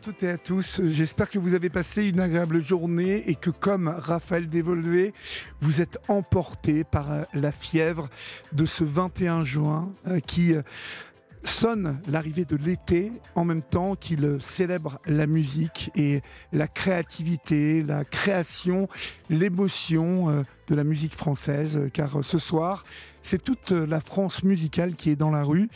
Toutes et à tous. J'espère que vous avez passé une agréable journée et que, comme Raphaël Dévolvé, vous êtes emporté par euh, la fièvre de ce 21 juin euh, qui euh, sonne l'arrivée de l'été en même temps qu'il célèbre la musique et la créativité, la création, l'émotion de la musique française. Car ce soir, c'est toute la France musicale qui est dans la rue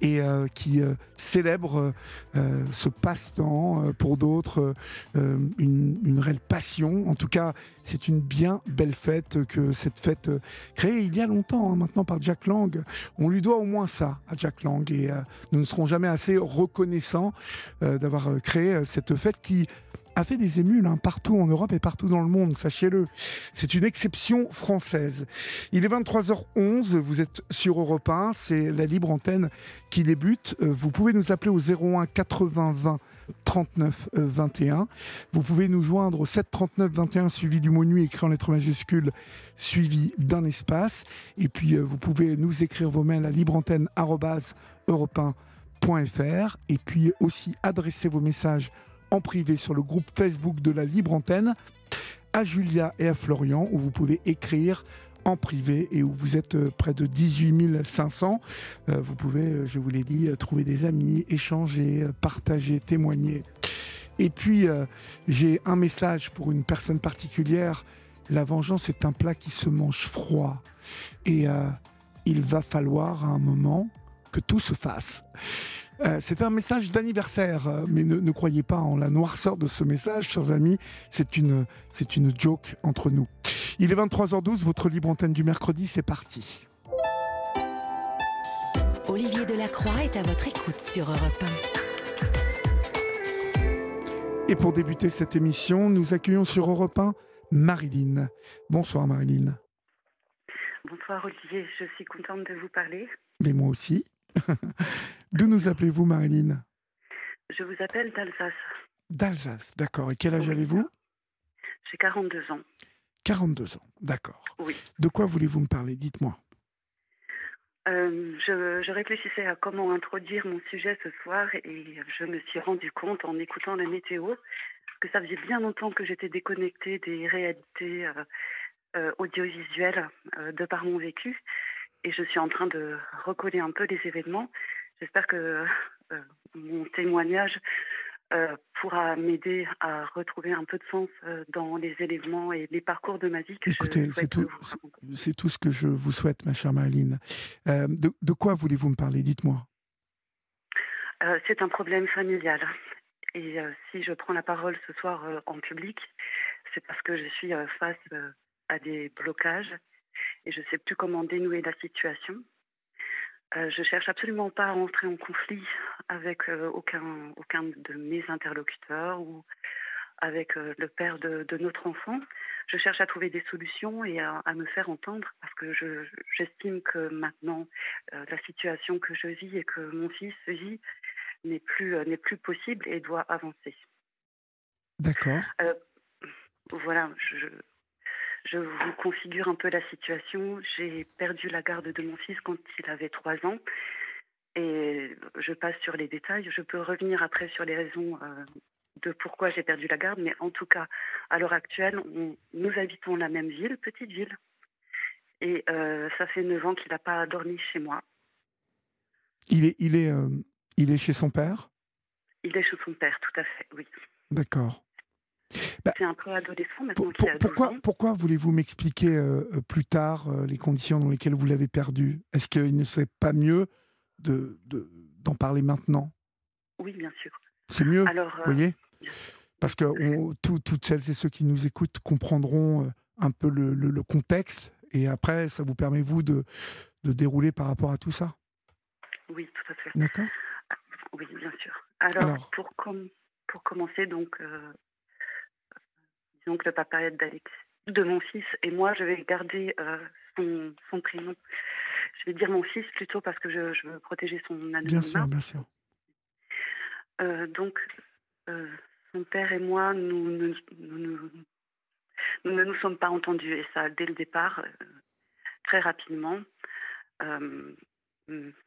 et euh, qui euh, célèbre euh, ce passe-temps, pour d'autres une, réelle passion. En tout cas, c'est une bien belle fête que cette fête créée il y a longtemps, hein, maintenant par Jack Lang. On lui doit au moins ça à Jack Lang et nous ne serons jamais assez reconnaissants d'avoir créé cette fête qui a fait des émules hein, partout en Europe et partout dans le monde, sachez-le. C'est une exception française. Il est 23h11, vous êtes sur Europe 1, c'est la libre antenne qui débute. Euh, vous pouvez nous appeler au 01 80 20 39 21. Vous pouvez nous joindre au 7 39 21 suivi du mot nuit écrit en lettres majuscules suivi d'un espace. Et puis euh, vous pouvez nous écrire vos mails à libreantenne.europe1.fr et puis aussi adresser vos messages privé sur le groupe Facebook de la Libre Antenne à Julia et à Florian où vous pouvez écrire en privé et où vous êtes euh, près de 18 500. Euh, vous pouvez, euh, je vous l'ai dit, trouver des amis, échanger, partager, témoigner. Et puis, j'ai un message pour une personne particulière. La vengeance est un plat qui se mange froid. Et il va falloir à un moment que tout se fasse. Euh, c'est un message d'anniversaire, euh, mais ne, croyez pas en la noirceur de ce message, chers amis. C'est une, c'est une joke entre nous. Il est 23h12, votre libre antenne du mercredi, c'est parti. Olivier Delacroix est à votre écoute sur Europe 1. Et pour débuter cette émission, nous accueillons sur Europe 1 Marilyn. Bonsoir Marilyn. Bonsoir Olivier, je suis contente de vous parler. Mais moi aussi. D'où nous appelez-vous, Marilyn? Je vous appelle d'Alsace. D'Alsace, d'accord. Et quel âge avez-vous? J'ai 42 ans. 42 ans, d'accord. Oui. De quoi voulez-vous me parler? Dites-moi. Euh, je, je, réfléchissais à comment introduire mon sujet ce soir et je me suis rendu compte en écoutant la météo que ça faisait bien longtemps que j'étais déconnectée des réalités euh, euh, audiovisuelles de par mon vécu et je suis en train de recoller un peu les événements. J'espère que euh, mon témoignage euh, pourra m'aider à retrouver un peu de sens euh, dans les éléments et les parcours de ma vie. Que Écoutez, c'est tout, c'est tout ce que je vous souhaite, ma chère Marilyn. De, de, quoi voulez-vous me parler? Dites-moi. c'est un problème familial. Et si je prends la parole ce soir en public, c'est parce que je suis face à des blocages et je ne sais plus comment dénouer la situation. Euh, je cherche absolument pas à entrer en conflit avec euh, aucun, aucun de mes interlocuteurs ou avec euh, le père de, notre enfant. Je cherche à trouver des solutions et à, me faire entendre parce que j'estime que maintenant la situation que je vis et que mon fils vit n'est plus, n'est plus possible et doit avancer. D'accord. voilà, je, je vous configure un peu la situation. J'ai perdu la garde de mon fils quand il avait trois ans. Et je passe sur les détails. Je peux revenir après sur les raisons euh, de pourquoi j'ai perdu la garde. Mais en tout cas, à l'heure actuelle, nous habitons la même ville, petite ville. Et euh, ça fait neuf ans qu'il n'a pas dormi chez moi. Il est, il, est, euh, il est chez son père? Il est chez son père, tout à fait, oui. D'accord. Bah, c'est un peu adolescent maintenant pourquoi, pourquoi voulez-vous m'expliquer euh, euh, plus tard euh, les conditions dans lesquelles vous l'avez perdu? Est-ce qu'il ne serait pas mieux de, d'en parler maintenant? Oui, bien sûr. C'est mieux, vous voyez? Parce que toutes celles et ceux qui nous écoutent comprendront un peu le, le, contexte. Et après, ça vous permet, vous, de, de dérouler par rapport à tout ça? Oui, tout à fait. D'accord. Oui, bien sûr. Alors, Pour, pour commencer, donc, euh, que le papa d'Alex, de mon fils et moi, je vais garder euh, son, son, prénom. Je vais dire mon fils plutôt parce que je, je veux protéger son anonymat. Bien sûr, bien sûr. Euh, donc, son père et moi, nous, nous, nous, nous, ne nous sommes pas entendus et ça dès le départ, très rapidement.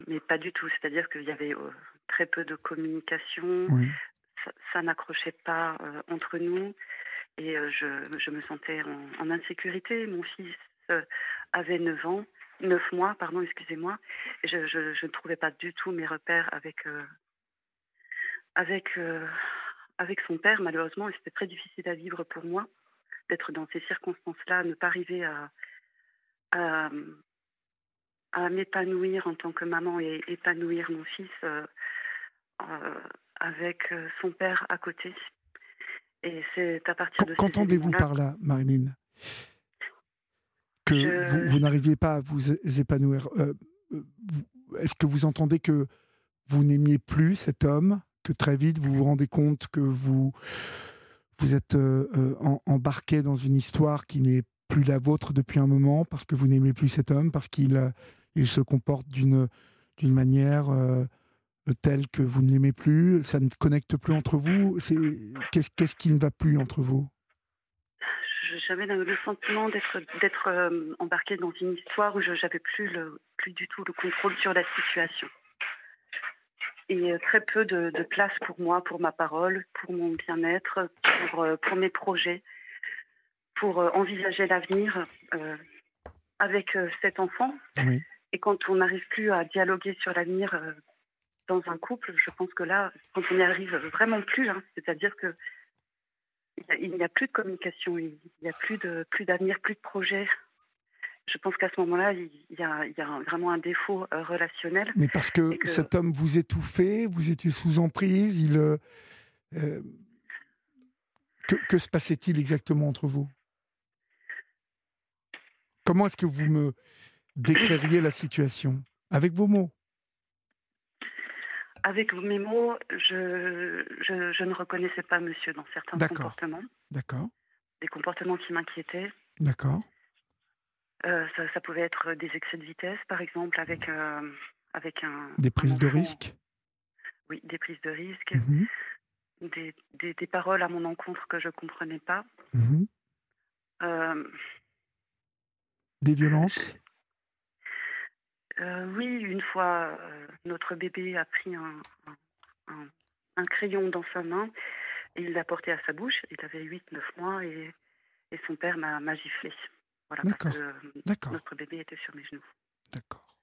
mais pas du tout. C'est-à-dire qu'il y avait très peu de communication. Ça, n'accrochait pas euh, entre nous. Et euh, je, je, me sentais en, insécurité. Mon fils euh, avait 9 ans, 9 mois, pardon, excusez-moi. Je, je, ne trouvais pas du tout mes repères avec, avec, avec son père, malheureusement. Et c'était très difficile à vivre pour moi d'être dans ces circonstances-là, ne pas arriver à, à, m'épanouir en tant que maman et épanouir mon fils euh, avec euh, son père à côté. Et c'est à partir de Qu'entendez-vous par là, Marilyn? Que vous, n'arriviez pas à vous épanouir. Euh, est-ce que vous entendez que vous n'aimiez plus cet homme, que très vite vous vous rendez compte que vous, vous êtes embarqué dans une histoire qui n'est plus la vôtre depuis un moment, parce que vous n'aimez plus cet homme, parce qu'il il se comporte d'une manière tel que vous ne l'aimez plus, ça ne connecte plus entre vous. Qu'est-ce qui ne va plus entre vous? J'avais le sentiment d'être euh, embarquée dans une histoire où je n'avais plus le plus du tout le contrôle sur la situation et euh, très peu de, place pour moi, pour ma parole, pour mon bien-être, pour euh, pour mes projets, pour envisager l'avenir avec cet enfant. Et quand on n'arrive plus à dialoguer sur l'avenir dans un couple, je pense que là, quand on n'y arrive vraiment plus, hein, c'est-à-dire que il n'y a, plus de communication, il n'y a plus de plus d'avenir, plus de projet. Je pense qu'à ce moment-là, il y a, il y a vraiment un défaut euh, relationnel. Mais parce que, cet homme vous étouffait, vous étiez sous emprise, il euh, euh, que, que se passait-il exactement entre vous? Comment est-ce que vous me décririez la situation? Avec vos mots avec mes mots, je, je, ne reconnaissais pas monsieur dans certains comportements. D'accord. Des comportements qui m'inquiétaient. D'accord. Euh, ça, pouvait être des excès de vitesse, par exemple, avec, euh, avec un. Des prises de risque Oui, des prises de risque. Mhm. Des, des, paroles à mon encontre que je ne comprenais pas. Mhm. Euh, des violences euh, oui, une fois, euh, notre bébé a pris un, un, crayon dans sa main et il l'a porté à sa bouche. Il avait 8-9 mois et, et, son père m'a giflé. Voilà, parce que notre bébé était sur mes genoux. D'accord.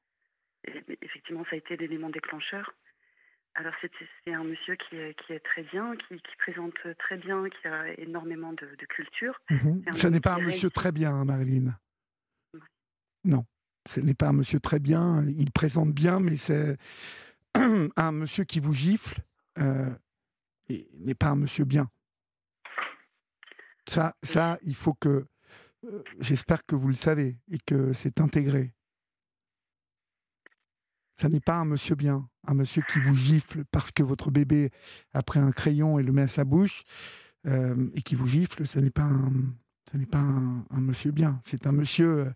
Effectivement, ça a été l'élément déclencheur. Alors, c'est un monsieur qui est, qui est très bien, qui, qui, présente très bien, qui a énormément de, culture. Mhm. Ça n'est pas un monsieur très bien, hein, Marilyn. Non ce n'est pas un monsieur très bien, il présente bien, mais c'est un monsieur qui vous gifle euh, et n'est pas un monsieur bien. Ça, ça il faut que. Euh, j'espère que vous le savez et que c'est intégré. Ça n'est pas un monsieur bien, un monsieur qui vous gifle parce que votre bébé a pris un crayon et le met à sa bouche euh, et qui vous gifle. Ce n'est pas un, n'est pas un, un, monsieur bien. C'est un monsieur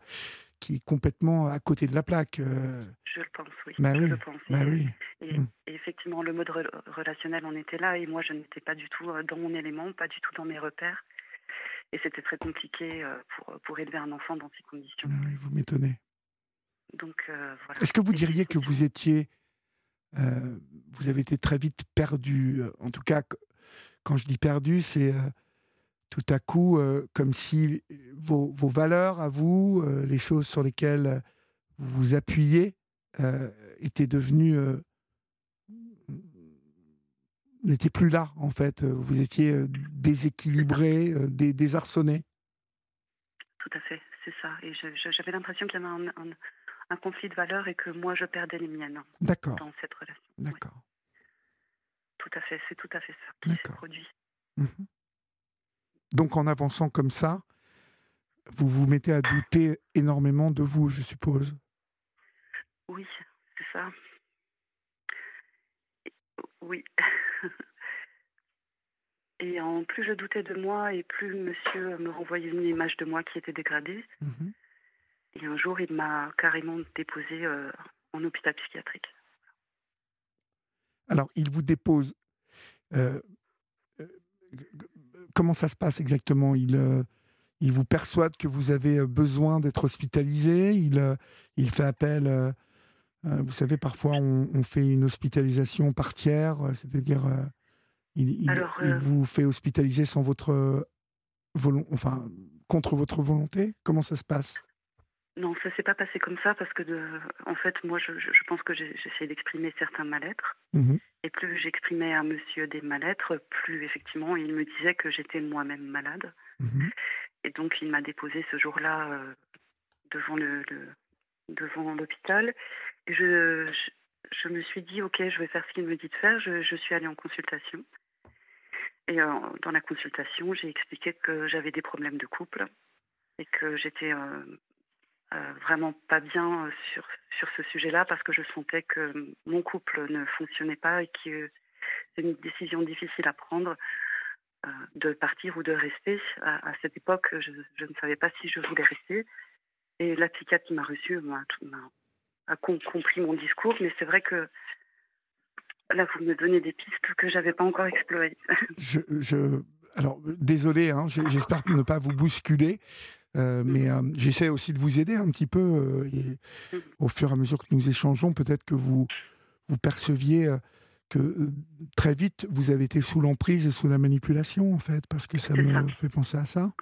qui est complètement à côté de la plaque. Euh. Je le pense, oui. Bah je oui. le pense. Bah oui. Mm. Et, effectivement, le mode relationnel, on était là et moi, je n'étais pas du tout euh, dans mon élément, pas du tout dans mes repères. Et c'était très compliqué euh, pour, pour élever un enfant dans ces conditions. Ah oui, vous m'étonnez. Donc, voilà. Est-ce que vous diriez que vous étiez. vous avez été très vite perdu. En tout cas, quand je dis perdu, c'est tout à coup, euh, comme si vos, vos, valeurs à vous, euh, les choses sur lesquelles vous vous appuyez, euh, étaient devenues n'étaient plus là en fait. Vous étiez déséquilibré, désarçonné. Tout à fait, c'est ça. Et j'avais l'impression qu'il y avait un, conflit de valeurs et que moi je perdais les miennes D'accord. dans cette relation. D'accord. Tout à fait, c'est tout à fait ça qui s'est produit. Mmh donc en avançant comme ça, vous vous mettez à douter énormément de vous, je suppose. Oui, c'est ça. Oui. Et en plus je doutais de moi et plus monsieur me renvoyait une image de moi qui était dégradée. Mhm. Et un jour, il m'a carrément déposé euh, en hôpital psychiatrique. Alors, il vous dépose. euh, euh, comment ça se passe exactement? Il, euh, il vous persuade que vous avez euh, besoin d'être hospitalisé? Il, euh, il fait appel. euh, vous savez, parfois, on, on fait une hospitalisation par tiers, c'est-à-dire. il, il- Alors, il vous fait hospitaliser sans votre. enfin, contre votre volonté? Comment ça se passe? Non, ça s'est pas passé comme ça parce que, de, en fait, moi, je, pense que j'essayais d'exprimer certains mal-être. Mhm. Et plus j'exprimais à monsieur des mal-être, plus effectivement, il me disait que j'étais moi-même malade. Mhm. Et donc, il m'a déposé ce jour-là euh, devant le, le- devant l'hôpital. Je, je, je me suis dit, ok, je vais faire ce qu'il me dit de faire. Je, je suis allée en consultation. Et euh, dans la consultation, j'ai expliqué que j'avais des problèmes de couple et que j'étais euh, vraiment pas bien euh, sur, sur ce sujet-là parce que je sentais que mon couple ne fonctionnait pas et que c'est une décision difficile à prendre euh, de partir ou de rester. À, cette époque, je, ne savais pas si je voulais rester. Et la qui m'a reçue m'a, a com- compris mon discours, mais c'est vrai que là, vous me donnez des pistes que j'avais pas encore explorées. alors, désolé, hein, j'espère ne pas vous bousculer, euh, mais euh, j'essaie aussi de vous aider un petit peu. euh, et Mhm. au fur et à mesure que nous échangeons, peut-être que vous, vous perceviez que très vite, vous avez été sous l'emprise et sous la manipulation, en fait, parce que ça me fait penser à ça.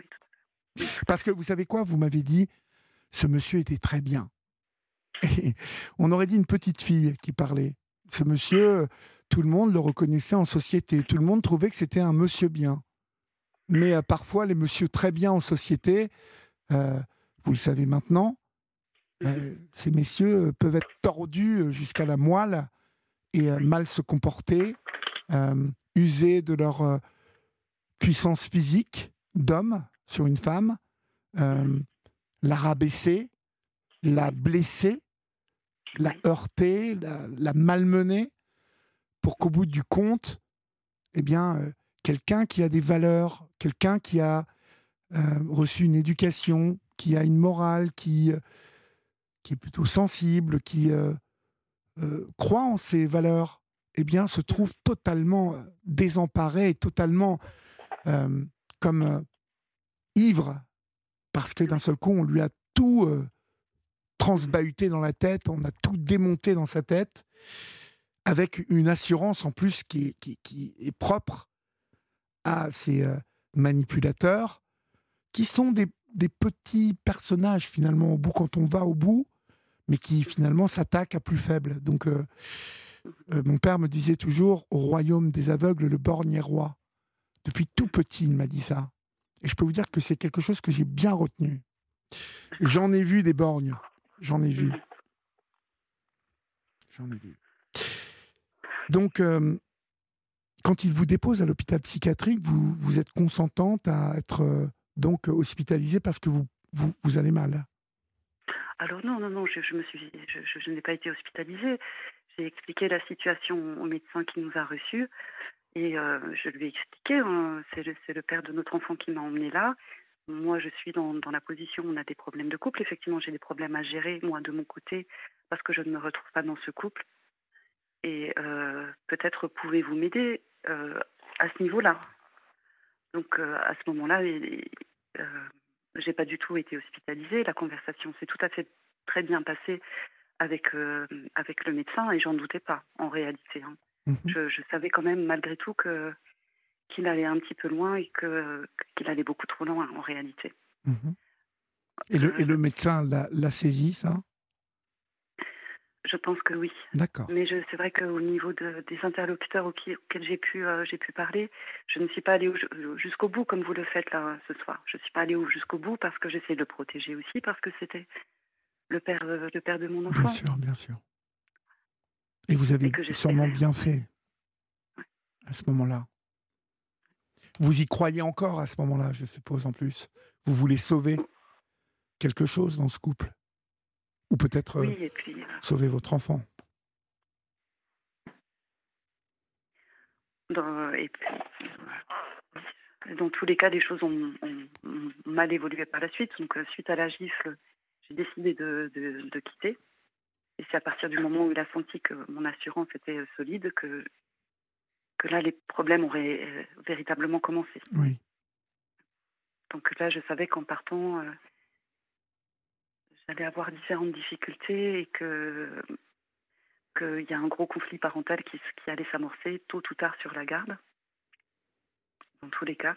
Parce que vous savez quoi, vous m'avez dit, ce monsieur était très bien. Et on aurait dit une petite fille qui parlait. Ce monsieur, tout le monde le reconnaissait en société. Tout le monde trouvait que c'était un monsieur bien. Mais euh, parfois, les monsieur très bien en société, euh, vous le savez maintenant, euh, ces messieurs euh, peuvent être tordus jusqu'à la moelle et euh, mal se comporter, user de leur puissance physique d'homme sur une femme, euh, la rabaisser, la blesser, la heurter, la, la malmener, pour qu'au bout du compte, eh bien, quelqu'un qui a des valeurs, quelqu'un qui a reçu une éducation, qui a une morale, qui, euh, qui est plutôt sensible, qui euh, euh, croit en ses valeurs, eh bien, se trouve totalement euh, désemparé et totalement euh, comme euh, ivre, parce que d'un seul coup, on lui a tout euh, transbahuté dans la tête, on a tout démonté dans sa tête, avec une assurance en plus qui qui, qui est propre à ces euh, manipulateurs, qui sont des, des petits personnages finalement au bout quand on va au bout, mais qui finalement s'attaquent à plus faible. Donc, euh, euh, mon père me disait toujours au royaume des aveugles, le borgne est roi. Depuis tout petit, il m'a dit ça. Et je peux vous dire que c'est quelque chose que j'ai bien retenu. J'en ai vu des borgnes. J'en ai vu. J'en ai vu. Donc, euh, quand il vous dépose à l'hôpital psychiatrique, vous, vous êtes consentante à être donc hospitalisée parce que vous, vous, allez mal. Alors non, non, non, je, me suis, je, je- n'ai pas été hospitalisée. J'ai expliqué la situation au médecin qui nous a reçus et euh, je lui ai expliqué, hein, c'est le, le père de notre enfant qui m'a emmené là. Moi, je suis dans, la position, on a des problèmes de couple. Effectivement, j'ai des problèmes à gérer, moi, de mon côté, parce que je ne me retrouve pas dans ce couple. Et euh, peut-être pouvez-vous m'aider euh, à ce niveau-là. Donc, euh, à ce moment-là, euh, j'ai pas du tout été hospitalisée. La conversation s'est tout à fait très bien passée avec, euh, avec le médecin et j'en doutais pas, en réalité. hein. Mhm. Je, je savais quand même, malgré tout, que qu'il allait un petit peu loin et que qu'il allait beaucoup trop loin, en réalité. Mhm. Et, le, et le médecin l'a saisi, ça? Je pense que oui. D'accord. Mais c'est vrai qu'au niveau de- des interlocuteurs auxquels, auxquels j'ai pu, euh, j'ai pu parler, je ne suis pas allée au- jusqu'au bout comme vous le faites là ce soir. Je ne suis pas allée au- jusqu'au bout parce que j'essaie de le protéger aussi, parce que c'était le père, euh, le père de mon enfant. Bien sûr, bien sûr. Et vous avez Et sûrement bien fait à ce moment-là. Vous y croyez encore à ce moment-là, je suppose, en plus? Vous voulez sauver quelque chose dans ce couple? Ou peut-être oui, et puis, euh, sauver votre enfant dans, et puis, dans tous les cas, les choses ont, ont- ont mal évolué par la suite. Donc, euh, suite à la gifle, j'ai décidé de, de- de quitter. Et c'est à partir du moment où il a senti que mon assurance était euh, solide que, que là, les problèmes auraient euh, véritablement commencé. Oui. Donc là, je savais qu'en partant, euh, j'allais avoir différentes difficultés et que qu'il y a un gros conflit parental qui, allait s'amorcer tôt ou tard sur la garde, dans tous les cas.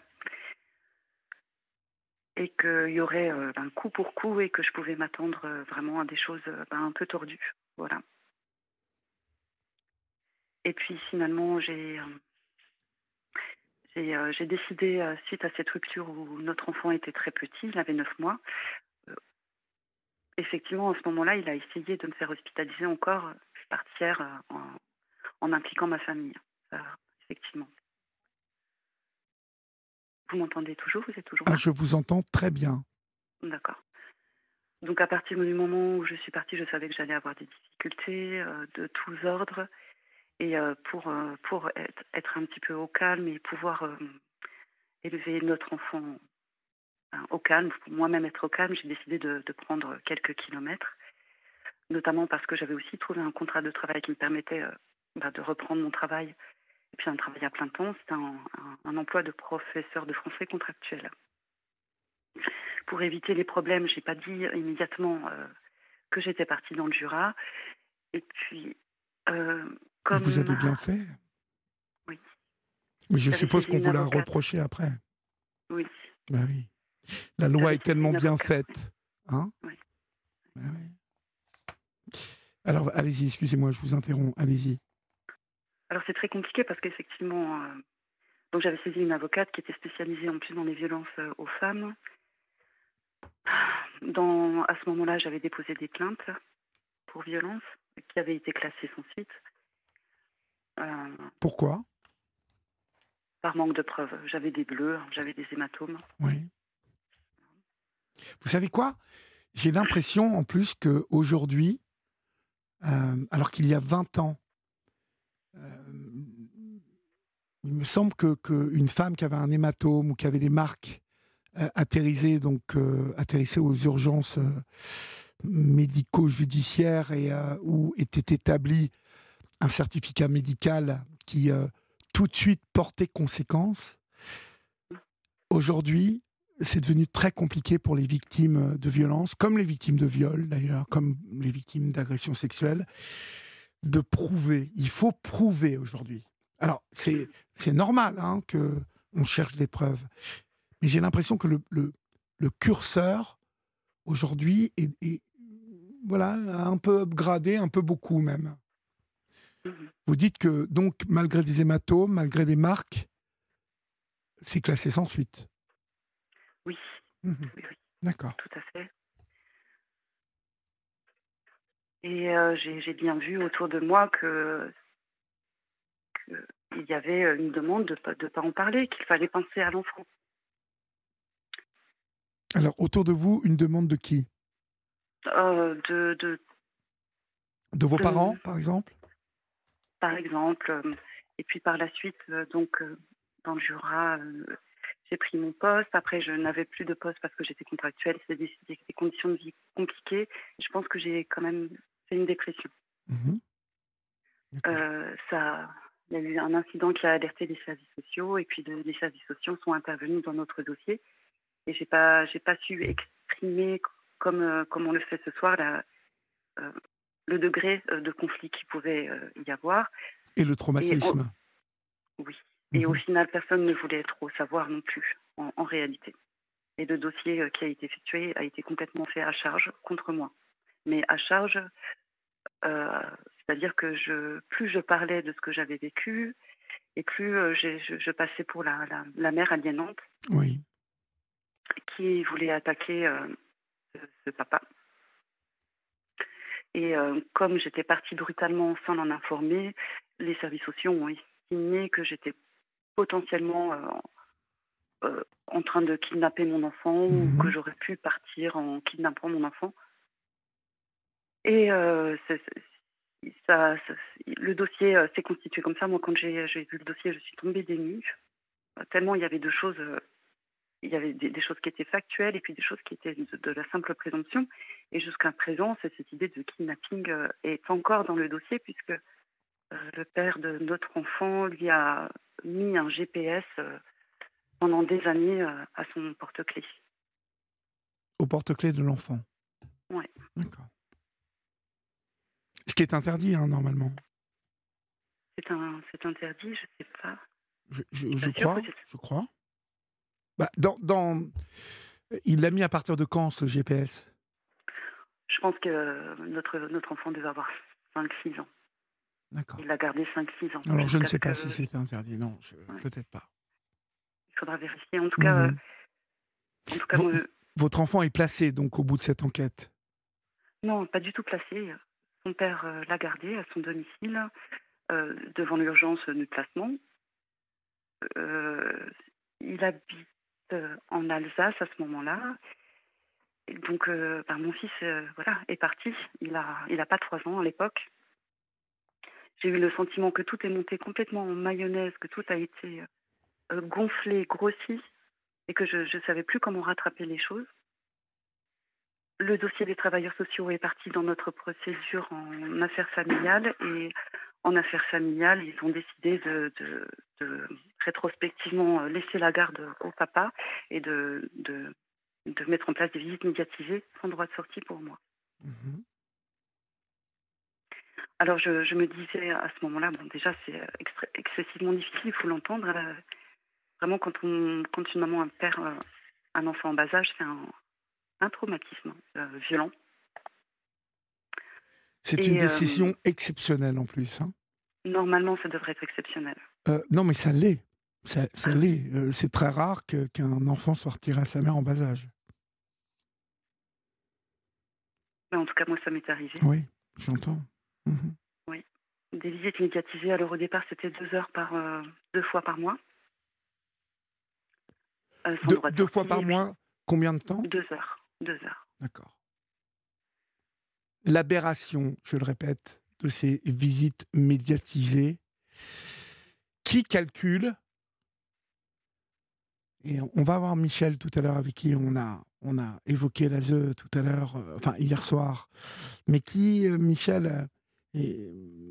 Et qu'il y aurait euh, ben, coup pour coup et que je pouvais m'attendre euh, vraiment à des choses euh, ben, un peu tordues. Voilà. Et puis finalement, j'ai euh, j'ai décidé, suite à cette rupture où notre enfant était très petit, il avait 9 mois, effectivement, à ce moment-là, il a essayé de me faire hospitaliser encore euh, par tiers euh, en, en impliquant ma famille. Ça, effectivement. Vous m'entendez toujours Vous êtes toujours là? Ah, je vous entends très bien. D'accord. Donc à partir du moment où je suis partie, je savais que j'allais avoir des difficultés euh, de tous ordres. Et euh, pour, euh, pour être, être un petit peu au calme et pouvoir euh, élever notre enfant au calme, pour moi-même être au calme, j'ai décidé de, de prendre quelques kilomètres, notamment parce que j'avais aussi trouvé un contrat de travail qui me permettait euh, bah, de reprendre mon travail, et puis un travail à plein temps, c'était un, un- un emploi de professeur de français contractuel. Pour éviter les problèmes, j'ai pas dit immédiatement euh, que j'étais partie dans le Jura, et puis euh, comme Vous avez bien fait. Oui. Mais je suppose qu'on vous l'a reproché après. oui, Ben oui. La loi est tellement bien faite. Hein. Alors, allez-y, excusez-moi, je vous interromps. Allez-y. Alors c'est très compliqué parce qu'effectivement, euh, donc j'avais saisi une avocate qui était spécialisée en plus dans les violences euh, aux femmes. Dans, à ce moment-là, j'avais déposé des plaintes pour violence qui avaient été classées sans suite euh, Pourquoi? par manque de preuves. J'avais des bleus, j'avais des hématomes. Oui. Vous savez quoi? J'ai l'impression en plus qu'aujourd'hui, euh, alors qu'il y a 20 ans, euh, il me semble que, que une femme qui avait un hématome ou qui avait des marques euh, donc, euh, atterrissait aux urgences médico-judiciaires et où était établi un certificat médical qui tout de suite portait conséquence. Aujourd'hui, c'est devenu très compliqué pour les victimes de violences, comme les victimes de viol d'ailleurs, comme les victimes d'agressions sexuelles, de prouver. Il faut prouver aujourd'hui. Alors, c'est normal hein, que on cherche des preuves, mais j'ai l'impression que le, curseur aujourd'hui est, est, voilà un peu upgradé, un peu beaucoup même. Vous dites que donc malgré des hématomes, malgré des marques, c'est classé sans suite. Oui, Mhm. oui, oui, D'accord. tout à fait. Et euh, j'ai bien vu autour de moi que qu'il y avait une demande de ne pas en parler, qu'il fallait penser à l'enfant. Alors autour de vous, une demande de qui? Euh, de, de, De vos De- parents, par exemple? Par exemple. euh, Et puis par la suite, euh, donc dans le Jura, j'ai pris mon poste. Après, je n'avais plus de poste parce que j'étais contractuelle. C'était des, des- conditions de vie compliquées. Je pense que j'ai quand même fait une dépression. Mhm. Euh, ça, il y a eu un incident qui a alerté les services sociaux et puis de- les services sociaux sont intervenus dans notre dossier. Et j'ai pas, j'ai pas su exprimer comme euh, comme on le fait ce soir la, euh, le degré de conflit qui pouvait y avoir. Et le traumatisme. Oui. Et au Mhm. final, personne ne voulait trop savoir non plus, en, en réalité. Et le dossier euh, qui a été effectué a été complètement fait à charge contre moi. Mais à charge, euh, c'est-à-dire que je, plus je parlais de ce que j'avais vécu, et plus euh, je, je passais pour la, la, la mère aliénante Oui. qui voulait attaquer euh, ce, ce papa. Et comme j'étais partie brutalement sans en informer, les services sociaux ont estimé que j'étais potentiellement euh, en train de kidnapper mon enfant ou Mhm. que j'aurais pu partir en kidnappant mon enfant. Et euh, ça, ça- le dossier euh, s'est constitué comme ça. Moi, quand j'ai vu le dossier, je suis tombée des nues. Euh, Tellement il y avait de choses, euh, il y avait des, des choses qui étaient factuelles et puis des choses qui étaient de, de la simple présomption. Et jusqu'à présent, cette idée de kidnapping euh, est encore dans le dossier puisque euh, le père de notre enfant lui a mis un GPS euh, pendant des années euh, à son porte-clés. Au porte-clés de l'enfant. Ouais. D'accord. Ce qui est interdit, hein, normalement. C'est un, c'est interdit, je sais pas. Je, crois. Je crois. Bah, dans, dans... Il l'a mis à partir de quand, ce GPS Je pense que euh, notre, notre enfant devait avoir 5-6 ans. D'accord. Il l'a gardé 5-6 ans. Alors, je ne sais pas que- si c'était interdit. Non, je- Ouais. peut-être pas. Il faudra vérifier. En tout cas, Mhm. euh, en tout cas Vo- moi, Votre enfant est placé, donc, au bout de cette enquête? non, pas du tout placé. Son père euh, l'a gardé à son domicile euh, devant l'urgence du placement. Euh, il habite euh, en Alsace à ce moment-là. Donc, euh, ben, mon fils euh, voilà, est parti. Il a, il a pas trois ans à l'époque. J'ai eu le sentiment que tout est monté complètement en mayonnaise, que tout a été euh, gonflé, grossi, et que je ne savais plus comment rattraper les choses. Le dossier des travailleurs sociaux est parti dans notre procédure en affaires familiales et en affaires familiales, ils ont décidé de, rétrospectivement euh, laisser la garde au papa et de mettre en place des visites médiatisées sans droit de sortie pour moi. Mhm. Alors je, je me disais à ce moment-là, bon déjà c'est euh, excessivement difficile, il faut l'entendre. euh, Vraiment quand, on, quand une maman perd euh, un enfant en bas âge, c'est un, un traumatisme euh, violent. C'est une euh, décision exceptionnelle en plus. hein. Normalement, ça devrait être exceptionnel. Euh, non, mais ça l'est. Ça, ça l'est. C'est très rare qu'un enfant soit retiré à sa mère en bas âge. Mais en tout cas, moi, ça m'est arrivé. Oui, j'entends. Mhm. Des visites médiatisées, alors au départ, c'était deux heures par euh, deux fois par mois. Euh, sans Deux, droit de deux fois par mois, combien de temps? Deux heures. Deux heures. D'accord. L'aberration, je le répète, de ces visites médiatisées, qui calcule? Et on va voir Michel tout à l'heure, avec qui on a, on a évoqué l'ASE tout à l'heure, euh, enfin hier soir, mais qui, euh, Michel, est,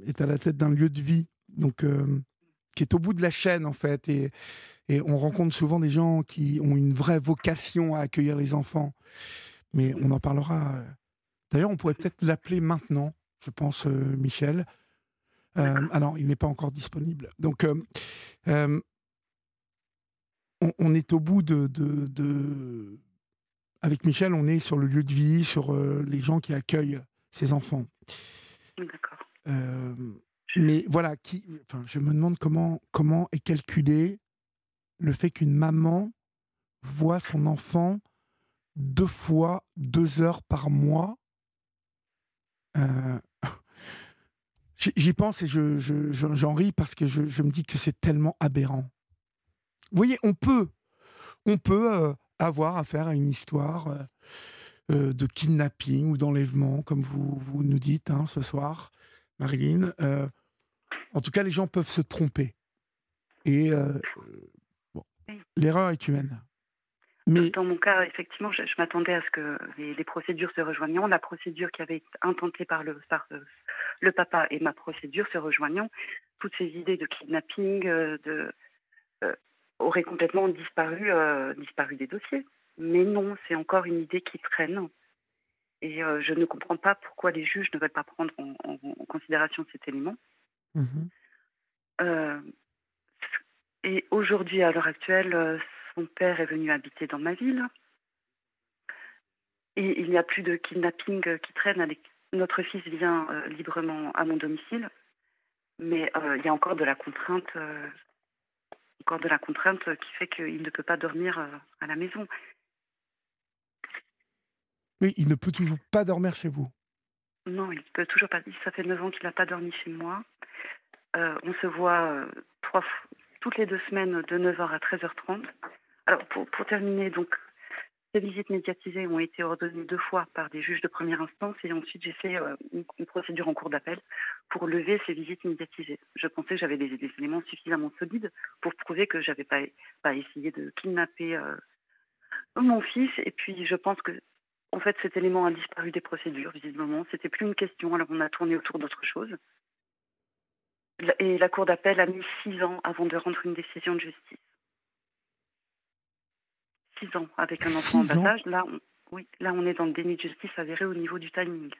est à la tête d'un lieu de vie, donc euh, qui est au bout de la chaîne en fait, et, et on rencontre souvent des gens qui ont une vraie vocation à accueillir les enfants, mais on en parlera. euh. D'ailleurs, on pourrait peut-être l'appeler maintenant, je pense, euh, Michel. Euh, alors, il n'est pas encore disponible. Donc, on, on est au bout de, de- de- Avec Michel, on est sur le lieu de vie, sur les gens qui accueillent ces enfants. D'accord. Euh, mais voilà, qui, enfin, je me demande comment, comment est calculé le fait qu'une maman voit son enfant deux fois, deux heures par mois. Euh, j'y- pense et je, je- j'en ris parce que je, me dis que c'est tellement aberrant. Vous voyez, on peut, on peut euh, avoir affaire à une histoire euh, de kidnapping ou d'enlèvement, comme vous, vous nous dites hein, ce soir, Marilyn. Euh, en tout cas, les gens peuvent se tromper. Et euh, l'erreur est humaine. Mais Dans mon cas, effectivement, je, m'attendais à ce que les, procédures se rejoignant, la procédure qui avait été intentée par le, par le, papa et ma procédure se rejoignant, toutes ces idées de kidnapping de, auraient complètement disparu, disparu des dossiers. Mais non, c'est encore une idée qui traîne. Et euh, je ne comprends pas pourquoi les juges ne veulent pas prendre en, en- en considération cet élément. Mhm. Euh, et aujourd'hui, à l'heure actuelle, euh, son père est venu habiter dans ma ville. Et il n'y a plus de kidnapping qui traîne. Avec... Notre fils vient euh, librement à mon domicile. Mais il y a encore de la contrainte, encore de la contrainte qui fait qu'il ne peut pas dormir à la maison. Oui, il ne peut toujours pas dormir chez vous. Non, il peut toujours pas. Ça fait 9 ans qu'il n'a pas dormi chez moi. Euh, on se voit euh, trois, toutes les deux semaines de 9h à 13h30. Alors, pour, terminer, donc, ces visites médiatisées ont été ordonnées deux fois par des juges de première instance et ensuite j'ai fait euh, une, procédure en cours d'appel pour lever ces visites médiatisées. Je pensais que j'avais des, éléments suffisamment solides pour prouver que j'avais pas, pas essayé de kidnapper mon fils. Et puis je pense que en fait cet élément a disparu des procédures visiblement. C'était plus une question. Alors on a tourné autour d'autre chose. Et la cour d'appel a mis six ans avant de rendre une décision de justice. Six ans avec un enfant en Six bas âge. Là, on, oui, là on est dans le déni de justice avéré au niveau du timing.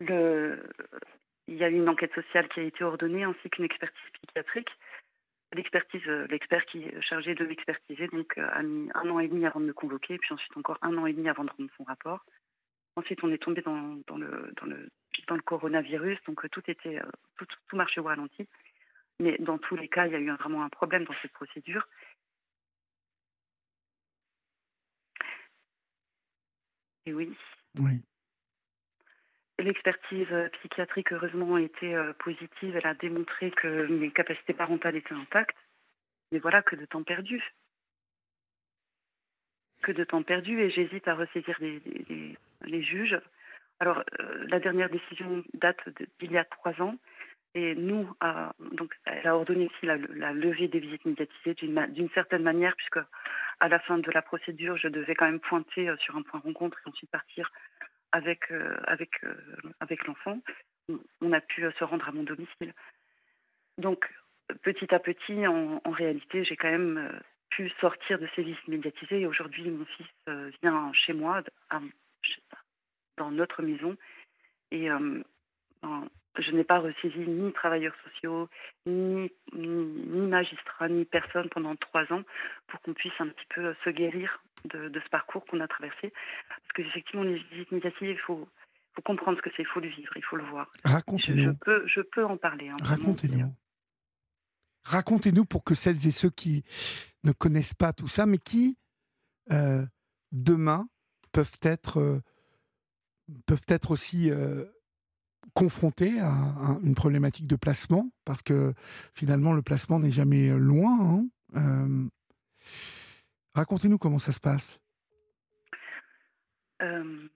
Le, il y a eu une enquête sociale qui a été ordonnée ainsi qu'une expertise psychiatrique. L'expertise, euh, l'expert qui est chargé de m'expertiser, donc euh, a mis un an et demi avant de me convoquer, puis ensuite encore un an et demi avant de rendre son rapport. Ensuite, on est tombé dans, le, dans, le, dans le coronavirus, donc euh, tout était, tout, tout marchait au ralenti. Mais dans tous les cas, il y a eu vraiment un problème dans cette procédure. Et oui, Oui. L'expertise euh, psychiatrique, heureusement, a été euh, positive. Elle a démontré que mes capacités parentales étaient intactes. Mais voilà, que de temps perdu. Que de temps perdu. Et j'hésite à ressaisir les, juges. Alors, euh, la dernière décision date d'il y a trois ans. Et nous, à- donc, elle a ordonné aussi la, levée des visites médiatisées d'une certaine manière, puisque à la fin de la procédure, je devais quand même pointer euh, sur un point rencontre et ensuite partir avec, euh, avec, euh, avec l'enfant. On- a pu euh, se rendre à mon domicile. Donc, petit à petit, en, réalité, j'ai quand même pu sortir de ces visites médiatisées. Et aujourd'hui, mon fils vient chez moi, dans notre maison. Et je n'ai pas ressaisi ni travailleurs sociaux, ni, ni, ni magistrats, ni personne pendant trois ans pour qu'on puisse un petit peu se guérir de, de ce parcours qu'on a traversé. Parce qu'effectivement, les visites médiatives, il faut, faut comprendre ce que c'est, il faut le vivre, il faut le voir. Je, je Racontez-nous. peux, je peux en parler. hein. Racontez-nous. Racontez-nous pour que celles et ceux qui ne connaissent pas tout ça, mais qui, euh, demain, peuvent être, euh, peuvent être aussi euh, confrontés à, à une problématique de placement, parce que finalement, le placement n'est jamais loin. hein. Euh, Racontez-nous comment ça se passe. Euh,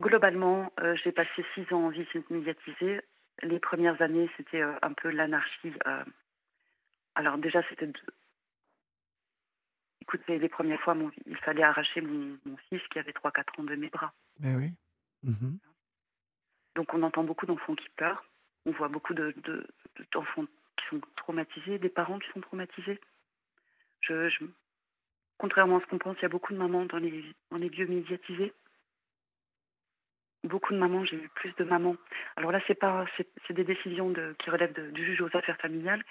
globalement, euh, j'ai passé six ans en visite médiatisée. Les premières années, c'était un peu l'anarchie. alors déjà, c'était... de- Écoutez, les premières fois, mon- il fallait arracher mon, mon fils qui avait 3-4 ans de mes bras. Ben oui. Mhm. Donc on entend beaucoup d'enfants qui pleurent. On voit beaucoup de, de- d'enfants qui sont traumatisés, des parents qui sont traumatisés. Je, contrairement à ce qu'on pense, il y a beaucoup de mamans dans les, dans les lieux médiatisés. Beaucoup de mamans, j'ai eu plus de mamans. Alors là, c'est pas, c'est, des décisions qui relèvent du juge aux affaires familiales.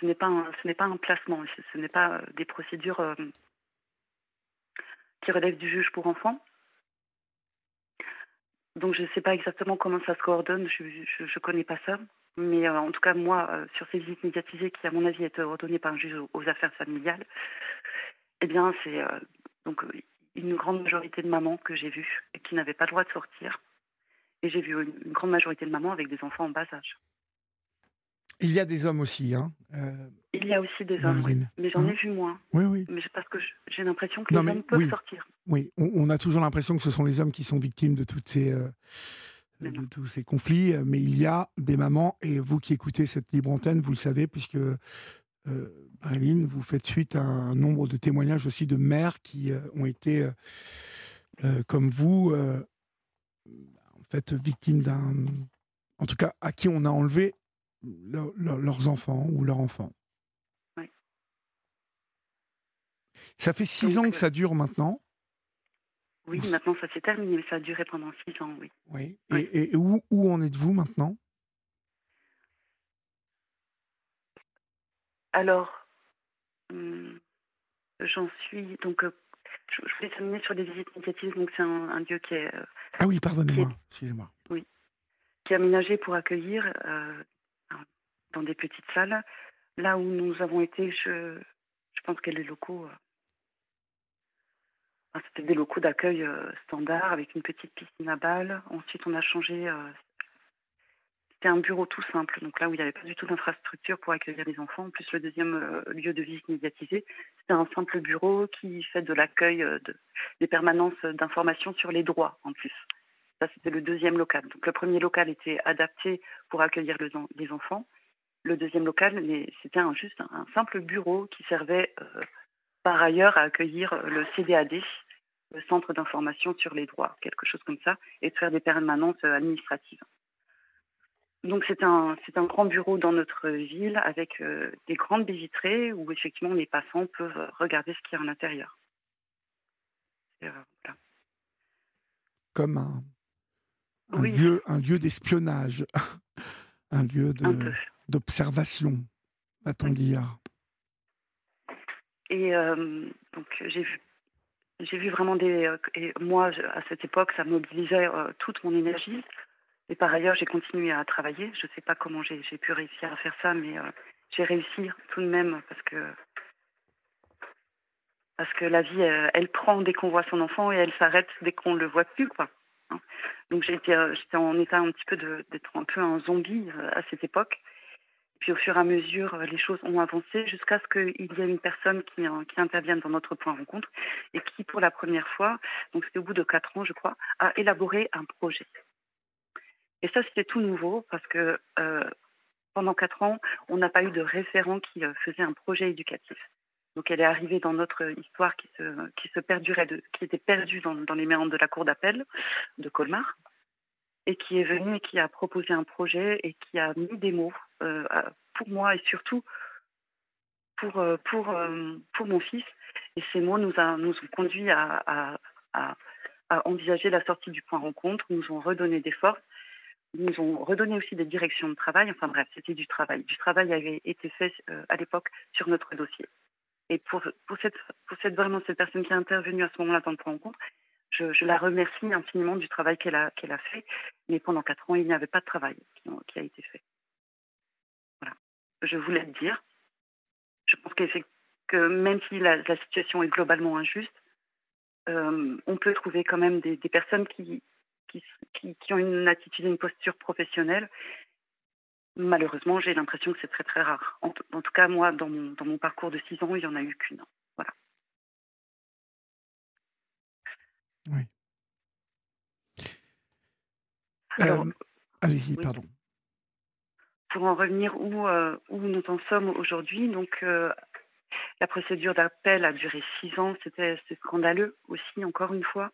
Ce n'est pas, un, ce n'est pas un placement. Ce, ce n'est pas euh, des procédures euh, qui relèvent du juge pour enfants. Donc je ne sais pas exactement comment ça se coordonne, je ne connais pas ça. Mais euh, en tout cas, moi, euh, sur ces visites médiatisées qui, à mon avis, étaient ordonnées par un juge aux, affaires familiales, eh bien, c'est euh, donc une grande majorité de mamans que j'ai vues et qui n'avaient pas le droit de sortir. Et j'ai vu une grande majorité de mamans avec des enfants en bas âge. Il y a des hommes aussi. Hein. Euh, Il y a aussi des hommes, oui. Mais j'en Hein ai vu moins. oui, oui. Mais parce que j'ai l'impression que Non, les hommes peuvent oui. sortir. Oui, on, on a toujours l'impression que ce sont les hommes qui sont victimes de toutes ces, euh, de tous ces conflits, mais il y a des mamans, et vous qui écoutez cette libre antenne, vous le savez, puisque euh, Marilyn, vous faites suite à un nombre de témoignages aussi de mères qui euh, ont été, euh, comme vous, en fait, victimes d'un. En tout cas, à qui on a enlevé leur- leur- leurs enfants ou leurs enfants. Oui. Ça fait six Donc, ans que euh, ça dure maintenant. Oui, maintenant ça s'est terminé, mais ça a duré pendant six ans, oui. Oui. Oui. Et, où, où en êtes-vous maintenant? Alors, hum, j'en suis donc. euh, je, je voulais terminer sur les visites médiatives. Donc, c'est un, un lieu qui est, euh, Ah oui, pardonnez-moi. Excusez-moi. qui est aménagé pour accueillir euh, dans des petites salles. Là où nous avons été, je, je pense que les locaux. euh, C'était des locaux d'accueil euh, standard avec une petite piscine à balles. Ensuite, on a changé. euh, c'était un bureau tout simple, donc là où il n'y avait pas du tout d'infrastructure pour accueillir les enfants. En plus, le deuxième lieu de visite médiatisé, c'était un simple bureau qui fait de l'accueil de, des permanences d'informations sur les droits en plus. Ça, c'était le deuxième local. Donc le premier local était adapté pour accueillir les enfants. Le deuxième local, c'était un, juste un, simple bureau qui servait euh, par ailleurs à accueillir le CDAD, le Centre d'information sur les droits, quelque chose comme ça, et de faire des permanences administratives. Donc c'est un, c'est un grand bureau dans notre ville avec euh, des grandes baies vitrées où effectivement les passants peuvent regarder ce qu'il y a à l'intérieur. Euh, Comme un, lieu, un lieu d'espionnage, un lieu de, d'observation, va-t-on dire? Et euh, donc j'ai vu, j'ai vu vraiment des. Et moi, à cette époque, ça mobilisait toute mon énergie et par ailleurs, j'ai continué à travailler. Je ne sais pas comment j'ai pu réussir à faire ça, mais euh, j'ai réussi tout de même parce que parce que la vie, elle, prend dès qu'on voit son enfant et elle s'arrête dès qu'on le voit plus, quoi. Hein. Donc j'étais euh, j'étais en état un petit peu d'être un peu un zombie euh, à cette époque. Puis au fur et à mesure, les choses ont avancé jusqu'à ce qu'il y ait une personne qui, qui intervienne dans notre point rencontre et qui, pour la première fois, donc c'était au bout de quatre ans, je crois, a élaboré un projet. Et ça, c'était tout nouveau parce que euh, pendant quatre ans, on n'a pas eu de référent qui euh, faisait un projet éducatif. Donc elle est arrivée dans notre histoire qui se, qui se perdurait, de, qui était perdue dans, dans les méandres de la cour d'appel de Colmar, et qui est venue et qui a proposé un projet et qui a mis des mots euh, pour moi et surtout pour, pour, pour mon fils. Et ces mots nous, ont conduit à, envisager la sortie du point rencontre, nous ont redonné des forces nous ont redonné aussi des directions de travail. Enfin bref, c'était du travail. Du travail avait été fait euh, à l'époque sur notre dossier. Et pour, pour, cette, pour cette, vraiment cette personne qui est intervenue à ce moment-là dans le point compte, je, la remercie infiniment du travail qu'elle a, a fait. Mais pendant quatre ans, il n'y avait pas de travail qui, qui, a été fait. Voilà. Je voulais le dire. Je pense que même si la, situation est globalement injuste, euh, on peut trouver quand même des, personnes qui, qui, ont une attitude et une posture professionnelle. Malheureusement, j'ai l'impression que c'est très très rare. En, tout cas, moi, dans mon, dans mon parcours de six ans, il n'y en a eu qu'une. Voilà. Oui. Alors, euh, allez-y, pardon. Pour en revenir où, euh, où nous en sommes aujourd'hui, donc euh, la procédure d'appel a duré six ans, c'était scandaleux aussi, encore une fois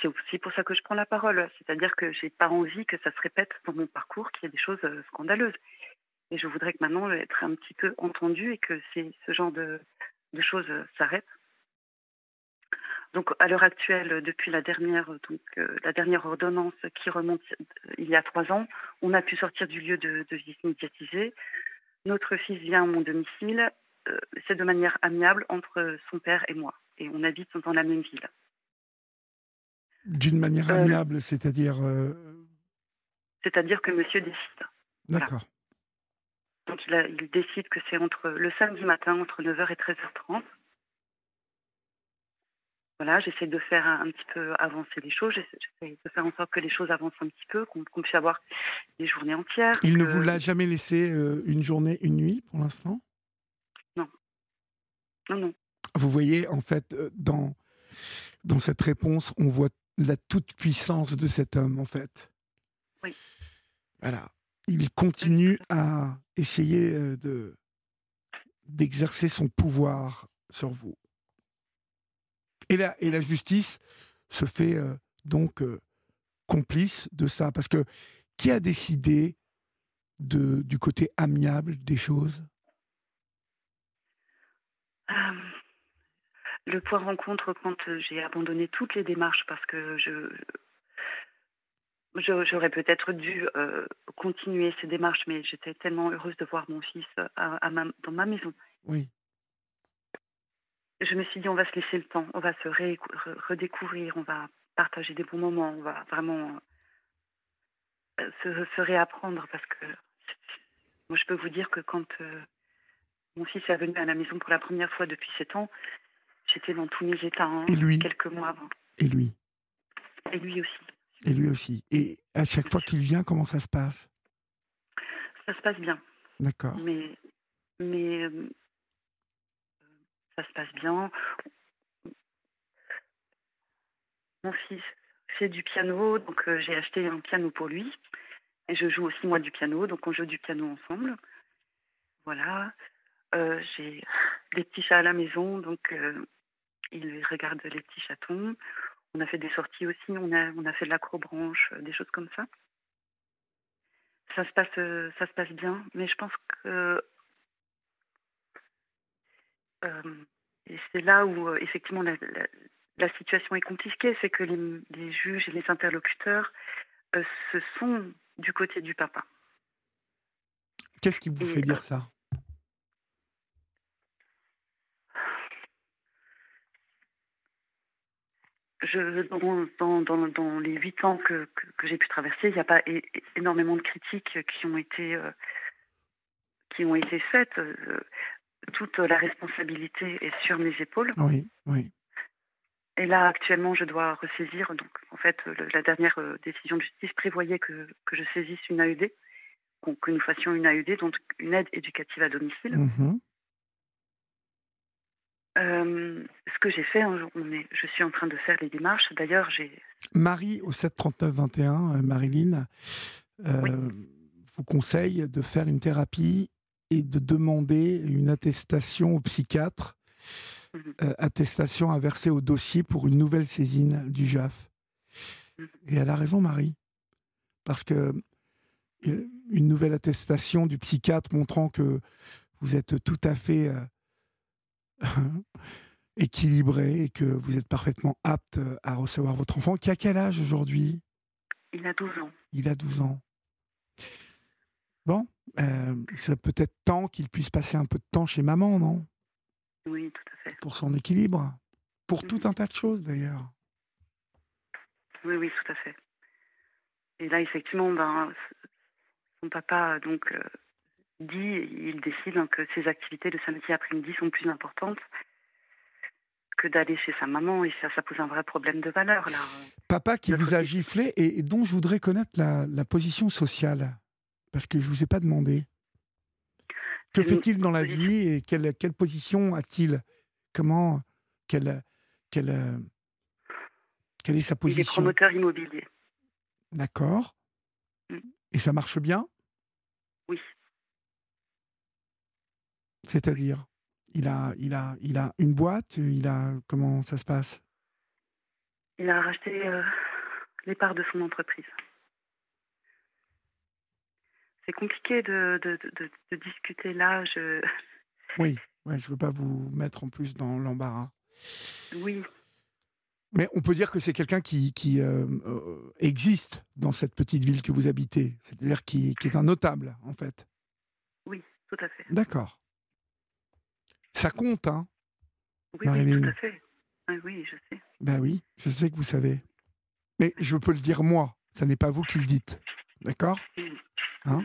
c'est aussi pour ça que je prends la parole. C'est-à-dire que j'ai pas envie que ça se répète dans mon parcours, qu'il y ait des choses scandaleuses. Et je voudrais que maintenant être un petit peu entendue et que ce genre de, choses euh, s'arrête. Donc à l'heure actuelle, depuis la dernière, donc, euh, la dernière ordonnance qui remonte il y a trois ans, on a pu sortir du lieu de, de visite médiatisée. Notre fils vient à mon domicile. c'est de manière amiable entre son père et moi. Et on habite dans la même ville. D'une manière euh, amiable, c'est-à-dire euh, C'est-à-dire que monsieur décide. D'accord. Donc il, décide que c'est entre le samedi matin entre 9h et 13h30. Voilà, j'essaie de faire un, petit peu avancer les choses, j'essaie de faire en sorte que les choses avancent un petit peu, qu'on puisse avoir des journées entières. Il ne vous l'a jamais laissé euh, une journée, une nuit pour l'instant? Non. Non, non. Vous voyez, en fait, dans, dans cette réponse, on voit la toute-puissance de cet homme, en fait. Oui. Voilà. Il continue à essayer euh, de d'exercer son pouvoir sur vous. Et la, et la justice se fait euh, donc euh, complice de ça. Parce que qui a décidé de, du côté amiable des choses? Le point rencontre quand euh, j'ai abandonné toutes les démarches parce que je j'aurais peut-être dû euh, continuer ces démarches, mais j'étais tellement heureuse de voir mon fils à, dans ma maison. Oui. Je me suis dit, on va se laisser le temps, on va se redécouvrir, on va partager des bons moments, on va vraiment euh, se, réapprendre parce que moi, je peux vous dire que quand mon fils est venu à la maison pour la première fois depuis sept ans, J'étais dans tous mes états hein, et lui? quelques mois avant. Et lui? Et lui aussi. Et lui aussi. Et à chaque fois qu'il vient, comment ça se passe? Ça se passe bien. D'accord. Mais, mais euh, ça se passe bien. Mon fils fait du piano, donc euh, j'ai acheté un piano pour lui. Et je joue aussi moi du piano, donc on joue du piano ensemble. Voilà. Euh, j'ai des petits chats à la maison, donc euh, il regarde les petits chatons. On a fait des sorties aussi, on a, on a fait de l'acrobranche, euh, des choses comme ça. Ça se passe, ça se passe bien, mais je pense que et c'est là où euh, effectivement la, la- la situation est compliquée, c'est que les, les juges et les interlocuteurs euh, se sont du côté du papa. Qu'est-ce qui vous Et, fait euh, dire ça? Je, dans, dans, les huit ans que, que, que j'ai pu traverser, il n'y a pas é- énormément de critiques qui ont été, euh, qui ont été faites. Euh, toute la responsabilité est sur mes épaules. Oui, oui. Et là, actuellement, je dois ressaisir. Donc, en fait, le- la dernière euh, décision de justice prévoyait que, que je saisisse une AED, que nous fassions une AED, donc une aide éducative à domicile. Mhm. Euh, ce que j'ai fait, hein, on est, je suis en train de faire les démarches. D'ailleurs, j'ai Marie au 739 21, euh, Marilyn, euh, Oui. vous conseille de faire une thérapie et de demander une attestation au psychiatre, Mhm. euh, attestation à verser au dossier pour une nouvelle saisine du JAF. Mhm. Et elle a raison, Marie, parce que euh, une nouvelle attestation du psychiatre montrant que vous êtes tout à fait euh, équilibré et que vous êtes parfaitement apte à recevoir votre enfant, qui a quel âge aujourd'hui? Il a 12 ans. Il a 12 ans. Bon, euh, c'est peut-être temps qu'il puisse passer un peu de temps chez maman, non? Oui, tout à fait. Pour son équilibre. Pour tout Mhm. un tas de choses, d'ailleurs. Oui, oui, tout à fait. Et là, effectivement, ben, son papa donc euh, dit, il décide hein, que ses activités de samedi après-midi sont plus importantes que d'aller chez sa maman. Et ça, ça pose un vrai problème de valeur là. Papa qui vous a giflé et, et dont je voudrais connaître la, la position sociale. Parce que je ne vous ai pas demandé. Que fait-il dans la position- vie et quelle, quelle position a-t-il? Comment quelle, quelle, euh, quelle est sa Il est position? promoteur immobilier. D'accord. Mm. Et ça marche bien? Oui. C'est-à-dire il a, il, a, il a une boîte il a, Comment ça se passe? Il a racheté euh, les parts de son entreprise. C'est compliqué de, de, de, de- de discuter là. Je... Oui, ouais, je ne veux pas vous mettre en plus dans l'embarras. Oui, Mais on peut dire que c'est quelqu'un qui, qui euh, euh, existe dans cette petite ville que vous habitez, c'est-à-dire qui, qui est un notable, en fait. oui, tout à fait. D'accord. Ça compte, hein? Oui, tout à fait. Ah oui, je sais. Ben oui, je sais que vous savez. Mais je peux le dire moi, ça n'est pas vous qui le dites. D'accord? Hein.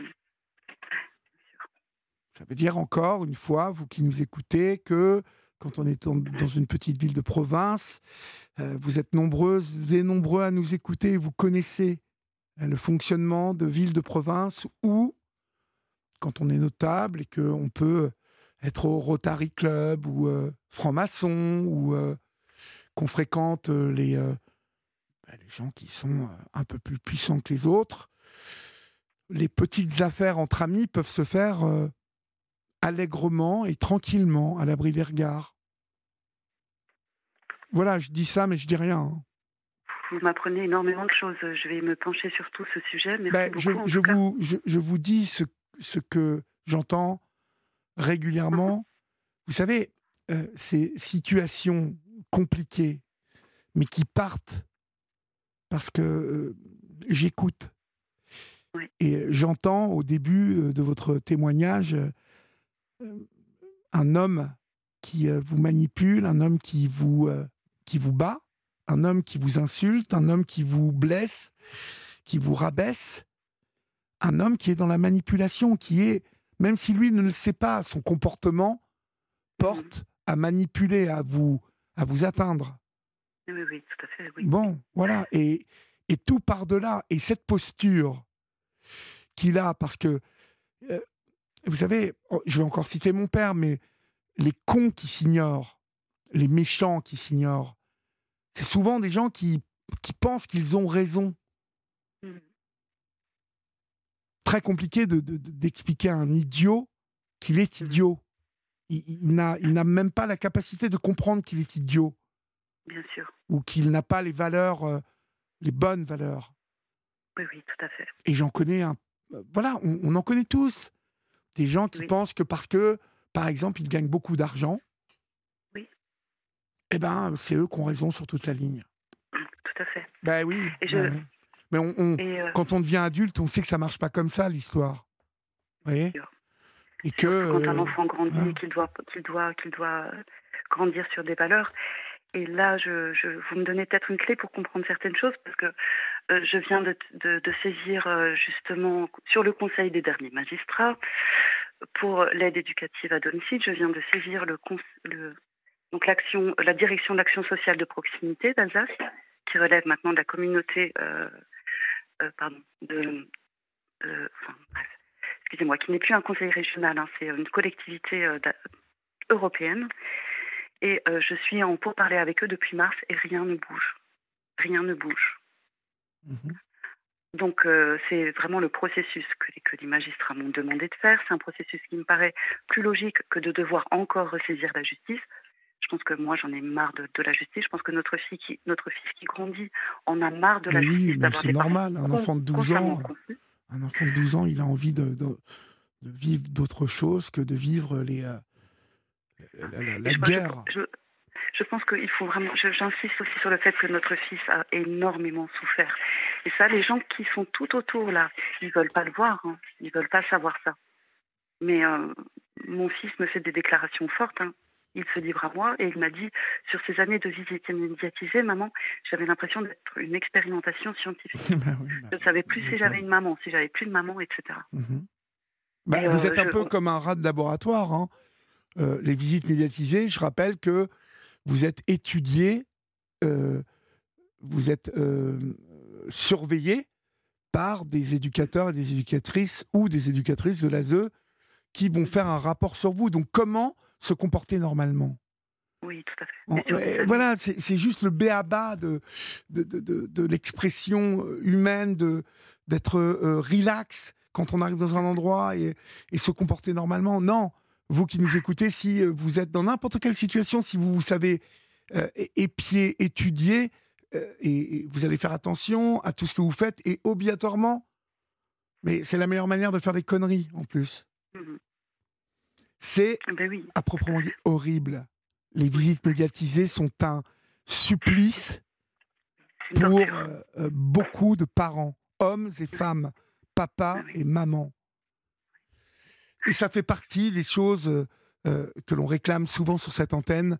Ça veut dire encore une fois, vous qui nous écoutez, que quand on est dans une petite ville de province, euh, vous êtes nombreuses et nombreux à nous écouter vous connaissez euh, le fonctionnement de villes de province où, quand on est notable et qu'on peut être au Rotary Club ou euh, franc-maçon ou qu'on fréquente les, bah, les gens qui sont un peu plus puissants que les autres, les petites affaires entre amis peuvent se faire euh, allègrement et tranquillement, à l'abri des regards. Voilà, je dis ça, mais je dis rien. hein. Vous m'apprenez énormément de choses. Je vais me pencher sur tout ce sujet. Merci Ben, beaucoup. je, en je tout cas. vous, je, je vous dis ce, ce que j'entends régulièrement. Vous savez, euh, ces situations compliquées, mais qui partent parce que euh, j'écoute. Et j'entends au début euh, de votre témoignage euh, euh, un homme qui euh, vous manipule, un homme qui vous, euh, qui vous bat, un homme qui vous insulte, un homme qui vous blesse, qui vous rabaisse, un homme qui est dans la manipulation, qui est, même si lui ne le sait pas, son comportement porte à manipuler, à vous, à vous atteindre. Oui, oui, tout à fait. Oui. Bon, voilà. Et, et tout par-delà. Et cette posture qu'il a, parce que euh, vous savez, oh, je vais encore citer mon père, mais les cons qui s'ignorent, les méchants qui s'ignorent, c'est souvent des gens qui, qui pensent qu'ils ont raison. Mhm. Très compliqué de- de- de- d'expliquer à un idiot qu'il est Mhm. idiot. Il, il n'a il n'a même pas la capacité de comprendre qu'il est idiot Bien sûr. ou qu'il n'a pas les valeurs, euh, les bonnes valeurs. Oui, oui, tout à fait. Et j'en connais un. Euh, Voilà, on, on en connaît tous. Des gens qui Oui. pensent que parce que, par exemple, ils gagnent beaucoup d'argent, Oui. eh ben, c'est eux qui ont raison sur toute la ligne. Tout à fait. Ben oui. Et ben. Mais on, on- Et euh, quand on devient adulte, on sait que ça marche pas comme ça, l'histoire. Vous voyez? Et que. quand un enfant grandit, voilà. qu'il doit, qu'il doit, qu'il doit euh, grandir sur des valeurs. Et là, je, je, vous me donnez peut-être une clé pour comprendre certaines choses, parce que euh, je viens de, de, saisir euh, justement sur le conseil des derniers magistrats pour l'aide éducative à domicile. Je viens de saisir le, donc l'action, la direction de l'action sociale de proximité d'Alsace, qui relève maintenant de la communauté, euh, pardon, de, excusez-moi, qui n'est plus un conseil régional, hein, c'est une collectivité européenne. Et je suis en pourparlers avec eux depuis mars et rien ne bouge. Rien ne bouge. Mhm. Donc euh, c'est vraiment le processus que les, que les magistrats m'ont demandé de faire. C'est un processus qui me paraît plus logique que de devoir encore ressaisir la justice. Je pense que moi j'en ai marre de, de la justice. Je pense que notre, fille qui, notre fils qui grandit en a marre de la oui, justice. mais c'est normal. Un con- enfant de 12 constamment ans, confus. un enfant de 12 ans, il a envie de, de- de vivre d'autre chose que de vivre les, euh, la, la- la- la Et je, pense- je- guerre. Je, pense qu'il faut vraiment. J'insiste aussi sur le fait que notre fils a énormément souffert. Et ça, les gens qui sont tout autour là, ils veulent pas le voir. Hein. Ils veulent pas savoir ça. Mais euh, mon fils me fait des déclarations fortes. hein. Il se livre à moi et il m'a dit sur ces années de visite médiatisée, maman, j'avais l'impression d'être une expérimentation scientifique. Oui, ben, Je ne savais plus si j'avais m'étonne. une maman, si j'avais plus de maman, etc. Mhm. Bah, Et, vous euh, êtes un je- peu comme un rat de laboratoire. hein. Euh, les visites médiatisées, je rappelle que vous êtes étudié, euh, vous êtes euh, surveillé par des éducateurs et des éducatrices ou des éducatrices de l'ASE qui vont faire un rapport sur vous. Donc comment se comporter normalement? Oui, tout à fait. En- euh, voilà, c'est juste le béaba de, de, de, de- de l'expression euh, humaine, d'être relax quand on arrive dans un endroit et, et se comporter normalement. Non, vous qui nous écoutez, si euh, vous êtes dans n'importe quelle situation, si vous, vous savez euh, épier, étudier, euh, et, et vous allez faire attention à tout ce que vous faites, et obligatoirement, mais c'est la meilleure manière de faire des conneries en plus. Mhm. C'est Ben oui. à proprement dit horrible. Les visites médiatisées sont un supplice pour euh, beaucoup de parents, hommes et femmes, papa Ah oui. et maman. Et ça fait partie des choses euh, que l'on réclame souvent sur cette antenne.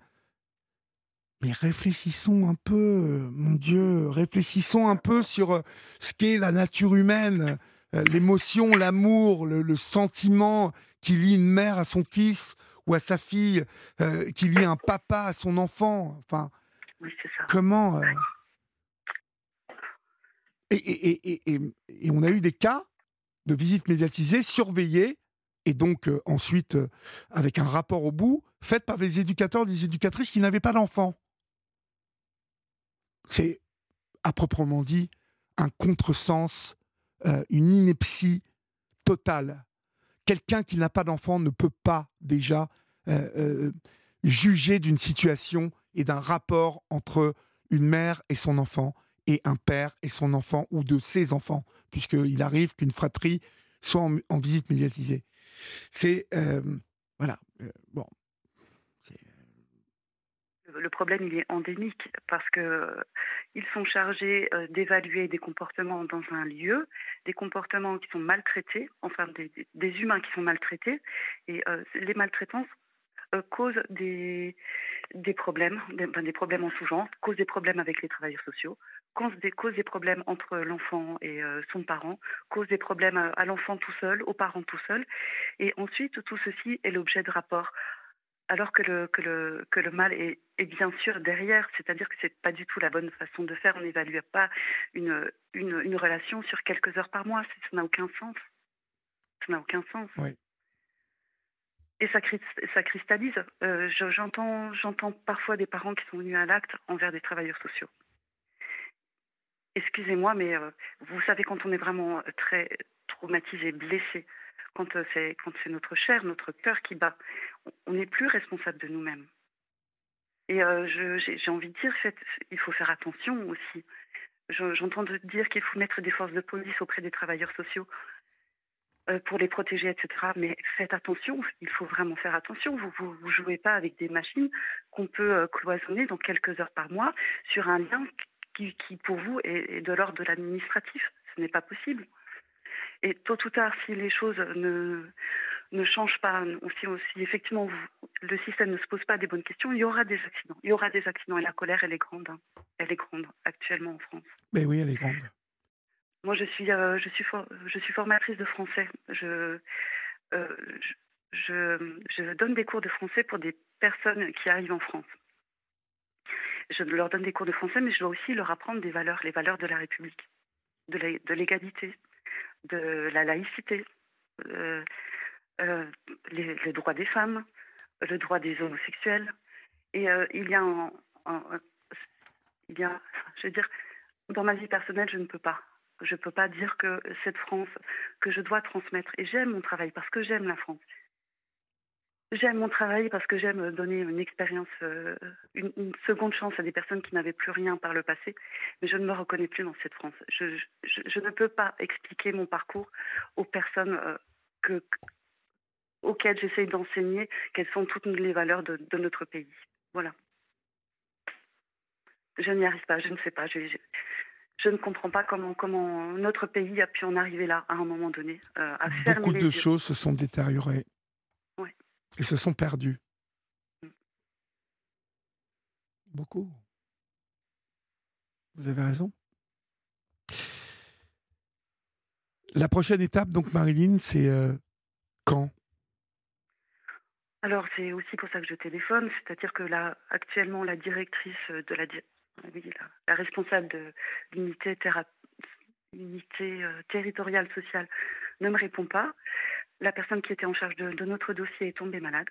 Mais réfléchissons un peu, euh, mon Dieu, réfléchissons un peu sur euh, ce qu'est la nature humaine, l'émotion, l'amour, le, le sentiment qui lie une mère à son fils ou à sa fille, euh, qui lie un papa à son enfant. Enfin, Oui, c'est ça. comment euh, et- et on a eu des cas de visites médiatisées, surveillées, et donc euh, ensuite euh, avec un rapport au bout, faites par des éducateurs, des éducatrices qui n'avaient pas d'enfants. C'est à proprement dit un contresens, euh, une ineptie totale. Quelqu'un qui n'a pas d'enfant ne peut pas déjà juger d'une situation et d'un rapport entre une mère et son enfant et un père et son enfant ou de ses enfants, puisqu'il arrive qu'une fratrie soit en, en visite médiatisée. C'est euh, voilà. euh, bon, c'est- Le problème, il est endémique parce que euh, ils sont chargés euh, d'évaluer des comportements dans un lieu, des comportements qui sont maltraités, enfin des, humains qui sont maltraités, et euh, les maltraitances euh, causent des, des problèmes, des, des problèmes en sous-genre, causent des problèmes avec les travailleurs sociaux, causent des, problèmes entre l'enfant et euh, son parent, causent des problèmes à, à l'enfant tout seul, aux parents tout seul, et ensuite tout ceci est l'objet de rapports alors que le, que le, que le mal est, est bien sûr derrière, c'est-à-dire que ce n'est pas du tout la bonne façon de faire. On n'évalue pas une, une, une relation sur quelques heures par mois, ça n'a aucun sens. Ça n'a aucun sens. Oui. Et ça, ça cristallise. Euh, j'entends parfois des parents qui sont venus à l'acte envers des travailleurs sociaux. Excusez-moi, mais euh, vous savez, quand on est vraiment très traumatisé, blessé, quand c'est quand c'est notre chair, notre cœur qui bat, on n'est plus responsable de nous-mêmes. Et j'ai envie de dire, il faut faire attention aussi. J'entends dire qu'il faut mettre des forces de police auprès des travailleurs sociaux euh, pour les protéger, etc. Mais faites attention, il faut vraiment faire attention. Vous ne jouez pas avec des machines qu'on peut euh, cloisonner dans quelques heures par mois sur un lien qui, qui pour vous, est, est de l'ordre de l'administratif. Ce n'est pas possible. Et tôt ou tard, si les choses ne, ne change pas, si, si effectivement le système ne se pose pas des bonnes questions, il y aura des accidents. Il y aura des accidents et la colère, elle est grande. Hein. Elle est grande actuellement en France. Mais oui, elle est grande. Moi, je suis, euh, je suis, je suis formatrice de français. Je, euh, je, je, donne des cours de français pour des personnes qui arrivent en France. Je leur donne des cours de français, mais je dois aussi leur apprendre des valeurs, les valeurs de la République, de l'égalité, de la laïcité. Euh, euh, les, les, droits des femmes, le droit des homosexuels. Et euh, il y a un, il y a, je veux dire, dans ma vie personnelle, je ne peux pas. Je ne peux pas dire que cette France que je dois transmettre, et j'aime mon travail parce que j'aime la France. J'aime mon travail parce que j'aime donner une expérience, euh, une, seconde chance à des personnes qui n'avaient plus rien par le passé, mais je ne me reconnais plus dans cette France. Je, je, je ne peux pas expliquer mon parcours aux personnes que, auxquelles j'essaye d'enseigner quelles sont toutes les valeurs de, notre pays. Voilà. Je n'y arrive pas, je ne sais pas. Je, je, ne comprends pas comment, comment notre pays a pu en arriver là à un moment donné. Euh, Beaucoup de choses se sont détériorées. Et se sont perdues. Mm. Beaucoup. Vous avez raison. La prochaine étape, donc Marilyn, c'est euh, quand? Alors c'est aussi pour ça que je téléphone, c'est-à-dire que là actuellement la directrice de la, la, responsable de l'unité euh, territoriale sociale ne me répond pas. La personne qui était en charge de, notre dossier est tombée malade.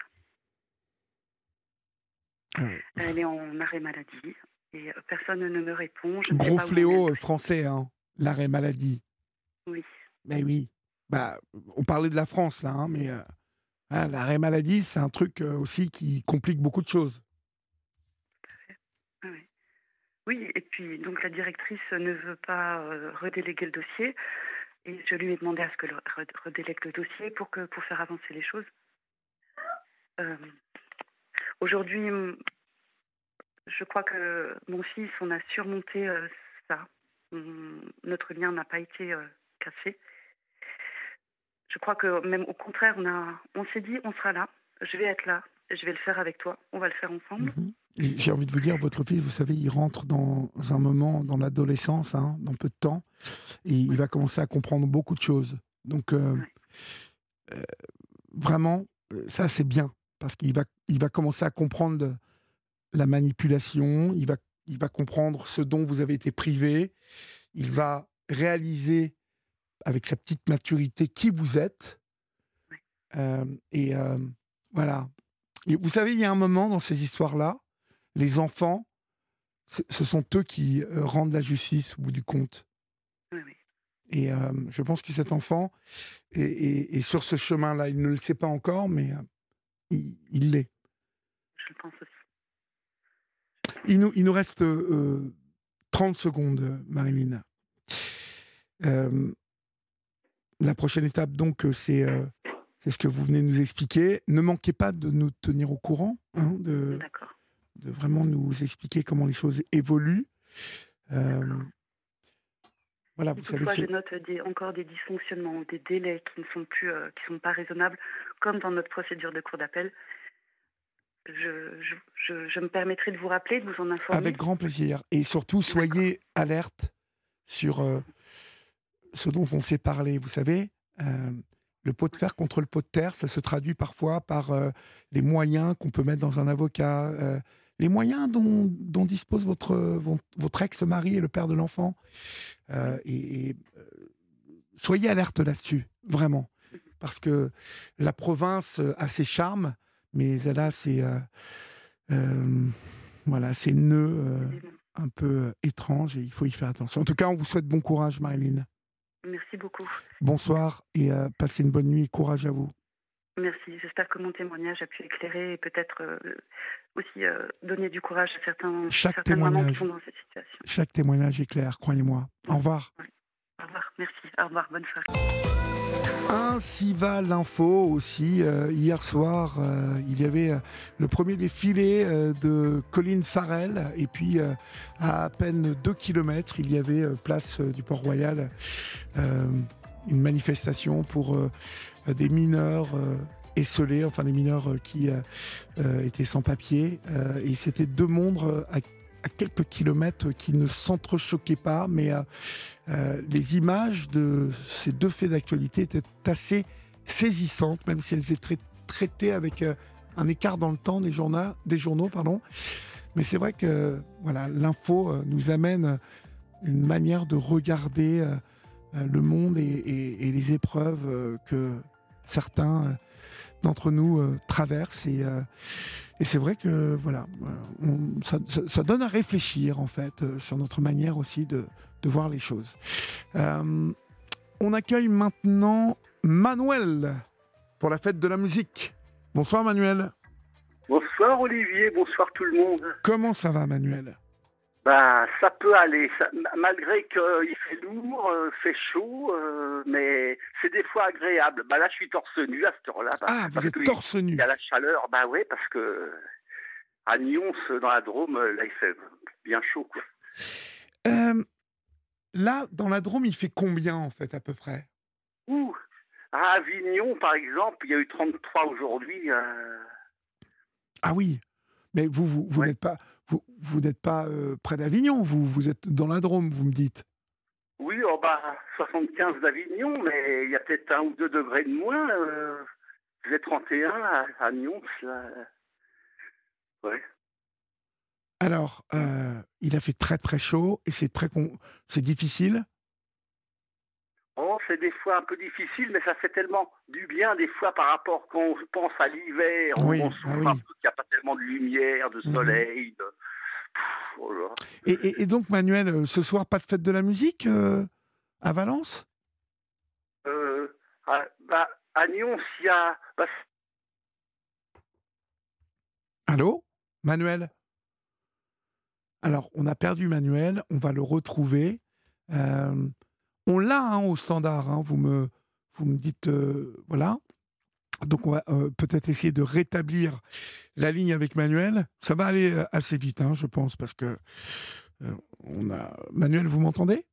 Ah Elle est en arrêt maladie et euh, personne ne me répond. Gros fléau euh, français, hein, l'arrêt maladie. Oui. Mais oui. Bah, on parlait de la France là, hein, mais Hein, l'arrêt maladie, c'est un truc euh, aussi qui complique beaucoup de choses. Oui. oui, et puis donc la directrice ne veut pas euh, redéléguer le dossier. Et je lui ai demandé à ce que le redélègue le dossier pour, que, pour faire avancer les choses. Euh, aujourd'hui, je crois que mon fils, on a surmonté ça. notre lien n'a pas été cassé je crois que même au contraire, on, a, on s'est dit, on sera là, je vais être là, je vais le faire avec toi, on va le faire ensemble. Mhm. J'ai envie de vous dire, votre fils, vous savez, il rentre dans un moment, dans l'adolescence, hein, dans peu de temps, et il va commencer à comprendre beaucoup de choses. Donc, euh, euh, vraiment, ça c'est bien, parce qu'il va, il va commencer à comprendre la manipulation, il va, il va comprendre ce dont vous avez été privé, il va réaliser avec sa petite maturité, qui vous êtes. Euh, et euh, voilà. Et vous savez, il y a un moment dans ces histoires-là, les enfants, ce sont eux qui euh, rendent la justice au bout du compte. Oui, oui. Et je pense que cet enfant est, sur ce chemin-là. Il ne le sait pas encore, mais il l'est. Je le pense aussi. Il nous, il nous reste 30 secondes, Marilyn. La prochaine étape, donc, euh, c'est euh, c'est ce que vous venez de nous expliquer. Ne manquez pas de nous tenir au courant, hein, de, de, vraiment nous expliquer comment les choses évoluent. Euh, voilà, vous savez. je note encore des dysfonctionnements, des délais qui ne sont plus, qui sont pas raisonnables, comme dans notre procédure de cour d'appel. Je, je, je, me permettrai de vous rappeler, de vous en informer. Avec grand plaisir. Et surtout, soyez alerte sur ce dont on s'est parlé. Vous savez, euh, le pot de fer contre le pot de terre, ça se traduit parfois par euh, les moyens qu'on peut mettre dans un avocat, euh, les moyens dont, dispose votre, votre ex-mari et le père de l'enfant. et, soyez alerte là-dessus, vraiment. parce que la province a ses charmes, mais elle a ses, voilà, ses nœuds un peu étranges et il faut y faire attention. En tout cas, on vous souhaite bon courage, Marilyn. Merci beaucoup. Bonsoir et passez une bonne nuit et courage à vous. Merci. J'espère que mon témoignage a pu éclairer et peut-être euh, aussi euh, donner du courage à certains, chaque certaines témoignage, qui sont dans cette situation. Chaque témoignage est clair, croyez-moi. Au revoir. Au revoir. Merci. Au revoir. Bonne soirée. Ainsi va l'info aussi. Euh, hier soir, il y avait le premier défilé de Colin Farrell. Et puis, à à peine 2 km, il y avait place du Port-Royal une manifestation pour des mineurs euh, esselés, enfin des mineurs euh, qui étaient sans papier. et c'était deux mondes à, quelques kilomètres qui ne s'entrechoquaient pas, mais les images de ces deux faits d'actualité étaient assez saisissantes, même si elles étaient traitées avec un écart dans le temps des journaux. Des journaux pardon. Mais c'est vrai que voilà, l'info nous amène une manière de regarder le monde et les épreuves que certains euh, d'entre nous euh, traversent. Et, euh, et c'est vrai que voilà, ça, donne à réfléchir en fait sur notre manière aussi de, de voir les choses. on accueille maintenant Manuel pour la fête de la musique. Bonsoir Manuel. Bonsoir Olivier, bonsoir tout le monde. Comment ça va Manuel? Bah, ça peut aller, malgré qu'il fait lourd, euh, fait chaud, euh, mais c'est des fois agréable. Bah là, je suis torse nu à cette heure-là. Ah, vous êtes torse nu. Il y a la chaleur, bah oui, parce que à Nyons, dans la Drôme, là, il fait bien chaud, quoi. Euh, là, dans la Drôme, il fait combien, en fait, à peu près? Ouh, à Avignon, par exemple, il y a eu 33 aujourd'hui. Ah oui, mais vous, vous, vous n'êtes pas vous, n'êtes pas euh, près d'Avignon, vous, vous êtes dans la Drôme, vous me dites. Oui, en bas 75 d'Avignon, mais il y a peut-être un ou deux degrés de moins. Euh, vous êtes 31 à, à Nyons, là. Ouais. Alors, euh, il a fait très très chaud et c'est très c'est difficile. C'est des fois un peu difficile, mais ça fait tellement du bien des fois par rapport quand on pense à l'hiver, oui, on, ah qu'il n'y a pas tellement de lumière, de mhm. soleil. Oh et, donc, Manuel, euh, ce soir, pas de fête de la musique euh, à Valence? Euh, à, bah, à Nyons, il y a. Bah, Allô? Manuel? Alors, on a perdu Manuel, on va le retrouver. Euh, on l'a hein, au standard, hein, vous, me, vous me dites, euh, voilà. Donc on va euh, peut-être essayer de rétablir la ligne avec Manuel. Ça va aller euh, assez vite, hein, je pense, parce que on a. Manuel, vous m'entendez?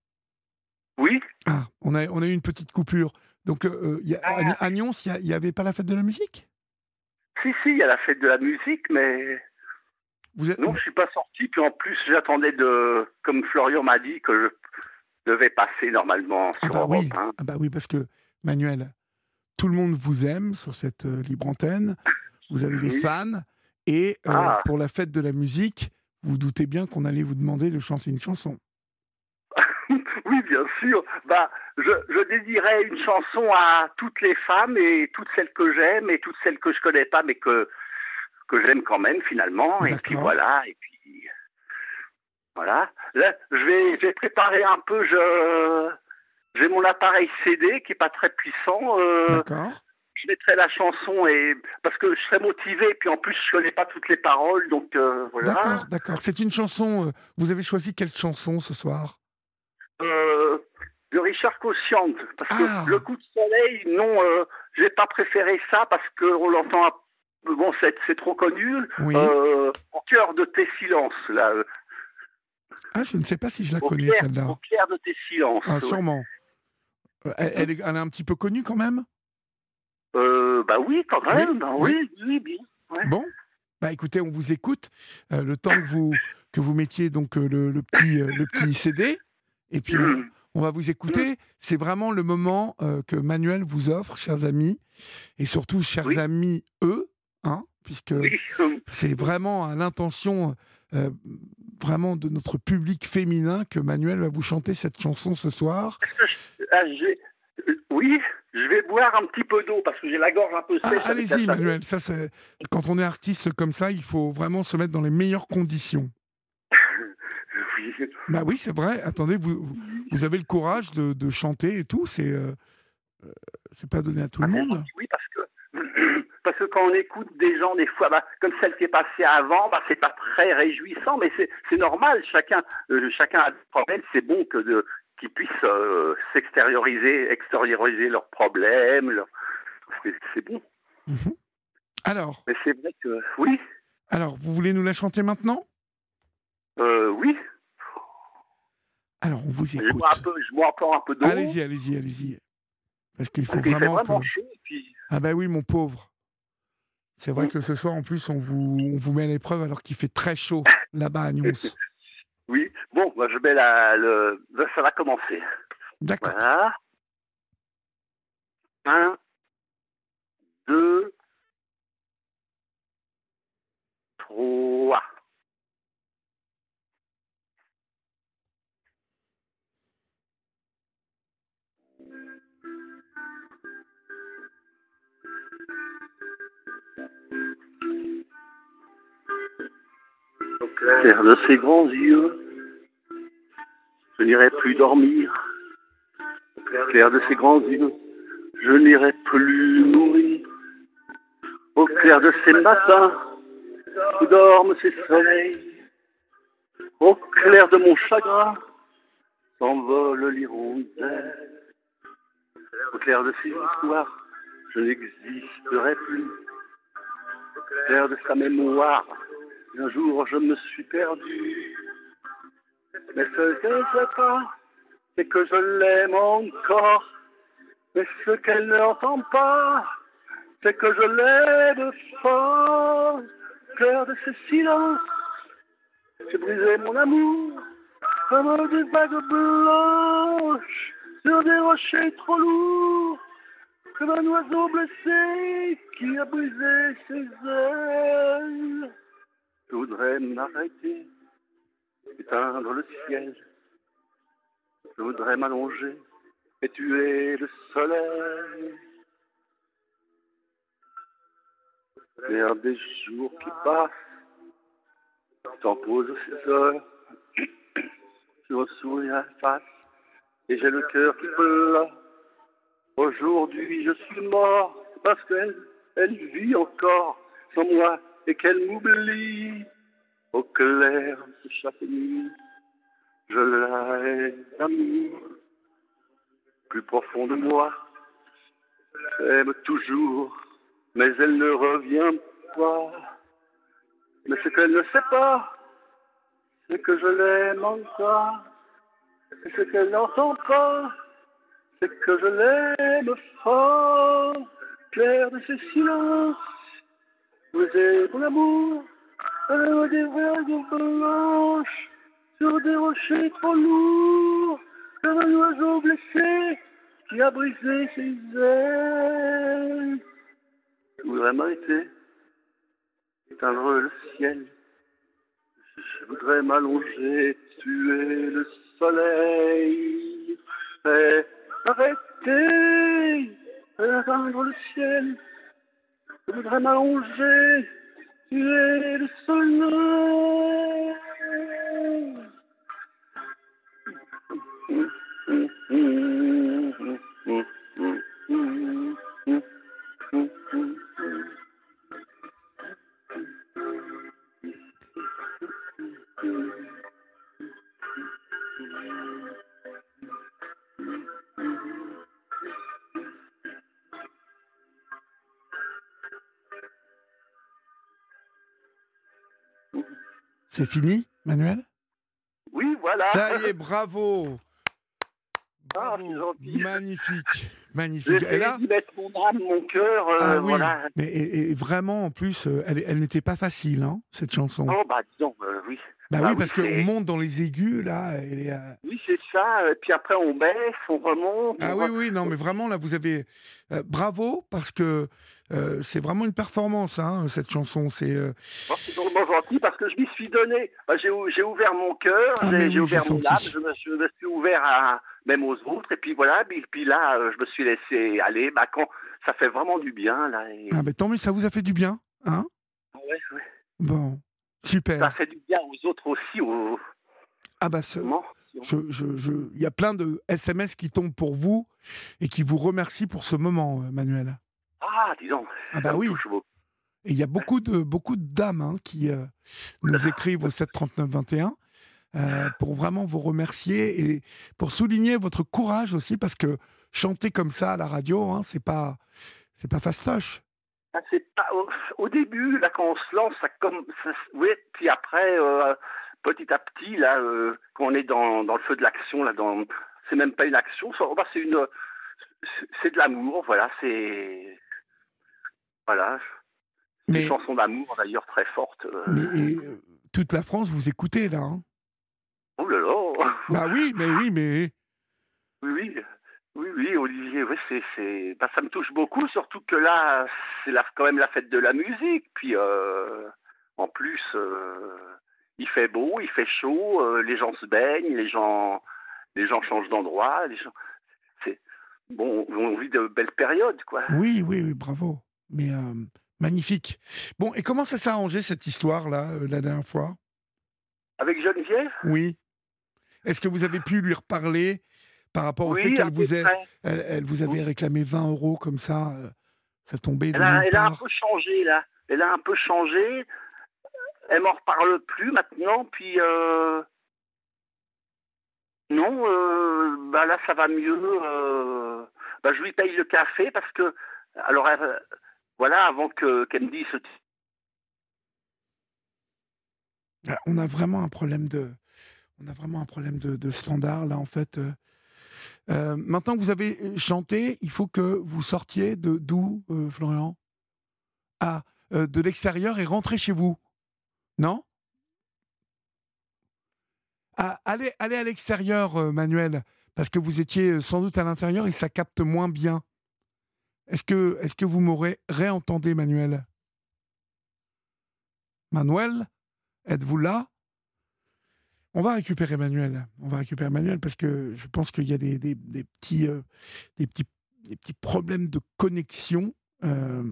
Oui. Ah, on a, on a eu une petite coupure. Donc y a, ah. à, Nyons, il n'y avait pas la fête de la musique? Si, si, il y a la fête de la musique, mais vous êtes... non, je suis pas sorti. Puis en plus, j'attendais de, comme Florian m'a dit, que je devait passer normalement ah sur bah Europe. Oui. Ah bah oui, parce que Manuel, tout le monde vous aime sur cette euh, libre antenne. Vous avez des fans. Et euh, ah. pour la fête de la musique, vous doutez bien qu'on allait vous demander de chanter une chanson. oui, bien sûr. Bah, je, je dédierais une chanson à toutes les femmes et toutes celles que j'aime et toutes celles que je connais pas, mais que que j'aime quand même finalement. Et puis voilà. Et puis voilà. Là, je vais, je vais préparer un peu. Je, j'ai mon appareil CD qui est pas très puissant. Euh, D'accord. Je mettrai la chanson et parce que je serai motivé. Puis en plus, je connais pas toutes les paroles, donc euh, voilà. D'accord, d'accord. C'est une chanson. Euh, vous avez choisi quelle chanson ce soir? De Richard Cossiante, parce que ah. le coup de soleil, non, j'ai pas préféré ça parce que on l'entend. Bon, c'est, c'est trop connu. Oui. au cœur de tes silences, là. Ah, je ne sais pas si je la connais, celle-là. Au clair de tes silences. Ah, sûrement. Euh, elle, est, elle, est, un petit peu connue quand même? Euh, Bah oui, quand même. Oui, oui, bien. Bon, bah écoutez, on vous écoute. Euh, le temps que vous, que vous mettiez donc euh, le, le petit, le petit CD, et puis on, va vous écouter. C'est vraiment le moment que Manuel vous offre, chers amis, et surtout, chers amis, eux, hein, puisque c'est vraiment à l'intention vraiment de notre public féminin que Manuel va vous chanter cette chanson ce soir. Ah, oui, je vais boire un petit peu d'eau parce que j'ai la gorge un peu Ah, sèche. Allez-y. Manuel. Ça, c'est quand on est artiste comme ça, il faut vraiment se mettre dans les meilleures conditions. Oui. Bah oui, c'est vrai. Attendez, vous, vous- avez le courage de, de chanter et tout. C'est euh, euh, c'est pas donné à tout le Ah, monde. Oui, parce parce que quand on écoute des gens des fois, bah, comme celle qui est passée avant, bah, c'est pas très réjouissant, mais c'est normal. Chacun euh, chacun a des problèmes. C'est bon que de qu'ils puissent euh, s'extérioriser, extérioriser leurs problèmes. C'est bon. Mhm. Alors, Mais c'est vrai que oui, alors, vous voulez nous la chanter maintenant? Euh, oui. Alors, on vous Je écoute. bois un peu, je bois encore un peu d'eau. Allez-y, allez-y, allez-y. Parce qu'il faut Parce qu'il fait vraiment. que- chaud. Puis Ah bah oui, mon pauvre. C'est vrai que ce soir, en plus, on vous, on vous met à l'épreuve alors qu'il fait très chaud là-bas à Nyons. oui. Bon, bah, je mets la le. Ça va commencer. D'accord. Voilà. Un, deux, trois. Au clair de ses grands yeux, je n'irai plus dormir. Au clair de ses grands yeux, je n'irai plus mourir. Au clair de ces matins, où dorment ces soleils. Au clair de mon chagrin, s'envole l'hirondelle. Au clair de ces histoires, je n'existerai plus. Clair de sa mémoire, un jour je me suis perdu. Mais ce qu'elle pas, c'est que je l'aime encore. Mais ce qu'elle n'entend pas, c'est que je l'aime fort. Cœur de ce silence, j'ai brisé mon amour comme des vagues blanches sur des rochers trop lourds, comme un oiseau blessé qui a brisé ses ailes. Je voudrais m'arrêter, éteindre le ciel. Je voudrais m'allonger et tuer le soleil. Vers des jours qui passent, t'en poses ces heures, je me souris la face et j'ai le cœur qui pleure. Aujourd'hui je suis mort parce qu'elle elle vit encore sans moi et qu'elle m'oublie. Au clair de chaque nuit, je la hais d'amour. Plus profond de moi, j'aime toujours, mais elle ne revient pas. Mais ce qu'elle ne sait pas, c'est que je l'aime encore. Et ce qu'elle n'entend pas, c'est que je l'aime fort. Clair de ce silence, vous êtes mon amour, alors des vagues blanches, sur des rochers trop lourds, comme un oiseau blessé qui a brisé ses ailes. Je voudrais m'arrêter, éteindre le ciel. Je voudrais m'allonger, tuer le soleil. Arrêter, éteindre le ciel. Je voudrais m'allonger, tuer le soleil. C'est fini, Manuel? Oui, voilà. Ça y est, bravo Ah, Bravo. gentil. Magnifique, magnifique. Et là, mon âme, mon cœur, euh, ah oui, voilà. mais et, et vraiment, en plus, euh, elle, elle n'était pas facile, hein, cette chanson. Oh, bah, disons, euh, oui. bah bah oui, oui, parce qu'on monte dans les aigus, là. Euh, Oui, c'est ça. Et puis après, on baisse, on remonte. Ah on oui, oui, non, mais vraiment, là, vous avez... euh, bravo, parce que euh, c'est vraiment une performance, hein, cette chanson. C'est... Oh, c'est vraiment gentil parce que je m'y suis donné. Bah, j'ai, ou- j'ai ouvert mon cœur, Ah, j'ai, oui, ouvert mon âme, je me, je me suis ouvert à, même aux autres. Et puis voilà, puis, puis là, euh, je me suis laissé aller. Bah, quand, ça fait vraiment du bien. Là, et- Ah, mais tant mieux, ça vous a fait du bien. Hein? Ouais, ouais. bon, super. Ça fait du bien aux autres aussi. Au... Ah bah, ce- Non je, je, je- il y a plein de SMS qui tombent pour vous et qui vous remercient pour ce moment, euh, Manuel. Ah, dis donc. Ah bah oui. touche. Et il y a beaucoup de, beaucoup de dames hein, qui euh, nous écrivent au 739 21 euh, pour vraiment vous remercier et pour souligner votre courage aussi parce que chanter comme ça à la radio, hein, c'est pas c'est pas fastoche. Ah, pas au, au début là quand on se lance, ça comme ça, oui. Puis après, euh, petit à petit là, euh, quand on est dans, dans le feu de l'action là, dans c'est même pas une action, c'est une c'est de l'amour, voilà, c'est voilà, Mais, une chanson d'amour d'ailleurs très forte. euh. mais et, euh, toute la France vous écoutez là. hein. Oh là là. Bah oui, mais oui, mais Oui, oui, oui, oui, Olivier, oui, c'est, c'est, bah, ça me touche beaucoup, surtout que là, c'est la, quand même la fête de la musique. Puis, euh, en plus, euh, il fait beau, il fait chaud, euh, les gens se baignent, les gens, les gens changent d'endroit, les gens, c'est, bon, on vit de belles périodes, quoi. oui, oui, oui, bravo. Mais magnifique. Bon, et comment ça s'est arrangé cette histoire là euh, la dernière fois? Avec Geneviève? Oui. Est-ce que vous avez pu lui reparler par rapport au fait Oui, qu'elle vous, ait, elle, elle vous avait réclamé 20 euros comme ça euh, Ça tombait de Elle a, elle a un peu changé, là. Elle a un peu changé. Elle m'en reparle plus maintenant, puis... Euh... Non, bah là, ça va mieux. Bah, je lui paye le café parce que... Alors, elle- voilà, avant que me dise... Ah, On a vraiment un problème de, on a standard là en fait. euh. Euh, maintenant que vous avez chanté, il faut que vous sortiez de d'où, euh, Florian? Ah, euh, de l'extérieur et rentrez chez vous. Non? Ah, allez, allez à l'extérieur, euh, Manuel, parce que vous étiez euh, sans doute à l'intérieur et ça capte moins bien. Est-ce que, est-ce que vous m'aurez réentendé, Manuel Manuel Êtes-vous là? On va récupérer Manuel. On va récupérer Manuel parce que je pense qu'il y a des, des- petits, euh, des, petits, des petits problèmes de connexion euh,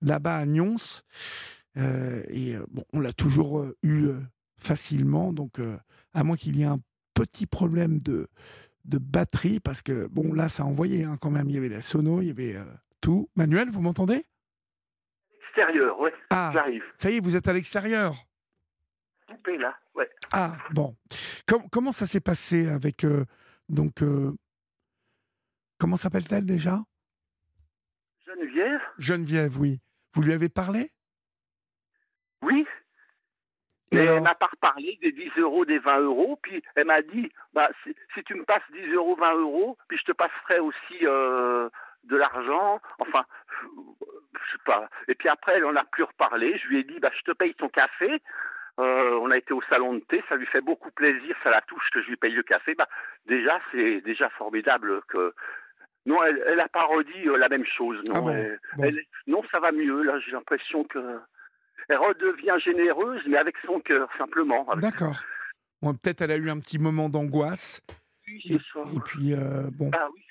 là-bas à Nyons. Euh, et bon, on l'a toujours eu facilement. Donc, à moins qu'il y ait un petit problème de, de batterie, parce que bon, là, ça a envoyé hein, quand même. Il y avait la sono, il y avait tout. Manuel, vous m'entendez? Extérieur, ouais, Ah, j'arrive. ça y est, vous êtes à l'extérieur. Coupé, là, ouais. Ah, bon. Com- comment ça s'est passé avec. euh, donc. euh, comment s'appelle-t-elle déjà? Geneviève Geneviève, oui. Vous lui avez parlé? Oui. Et alors elle m'a pas reparlé des 10 euros, des 20 euros. Puis elle m'a dit, bah, si, si tu me passes 10 euros, 20 euros, puis je te passerai aussi euh, de l'argent. Enfin, je sais pas. Et puis après, elle en a plus reparlé. Je lui ai dit, bah, je te paye ton café. Euh, on a été au salon de thé, ça lui fait beaucoup plaisir, ça la touche que je lui paye le café. Bah, déjà, c'est déjà formidable que. Non, elle, elle a pas redit euh, la même chose. Non, Ah bon, Elle- bon. elle- non, ça va mieux. Là, j'ai l'impression que elle redevient généreuse, mais avec son cœur, simplement. D'accord. Bon, Peut-être elle a eu un petit moment d'angoisse. lui, Et, et puis, euh, bon, Ah oui.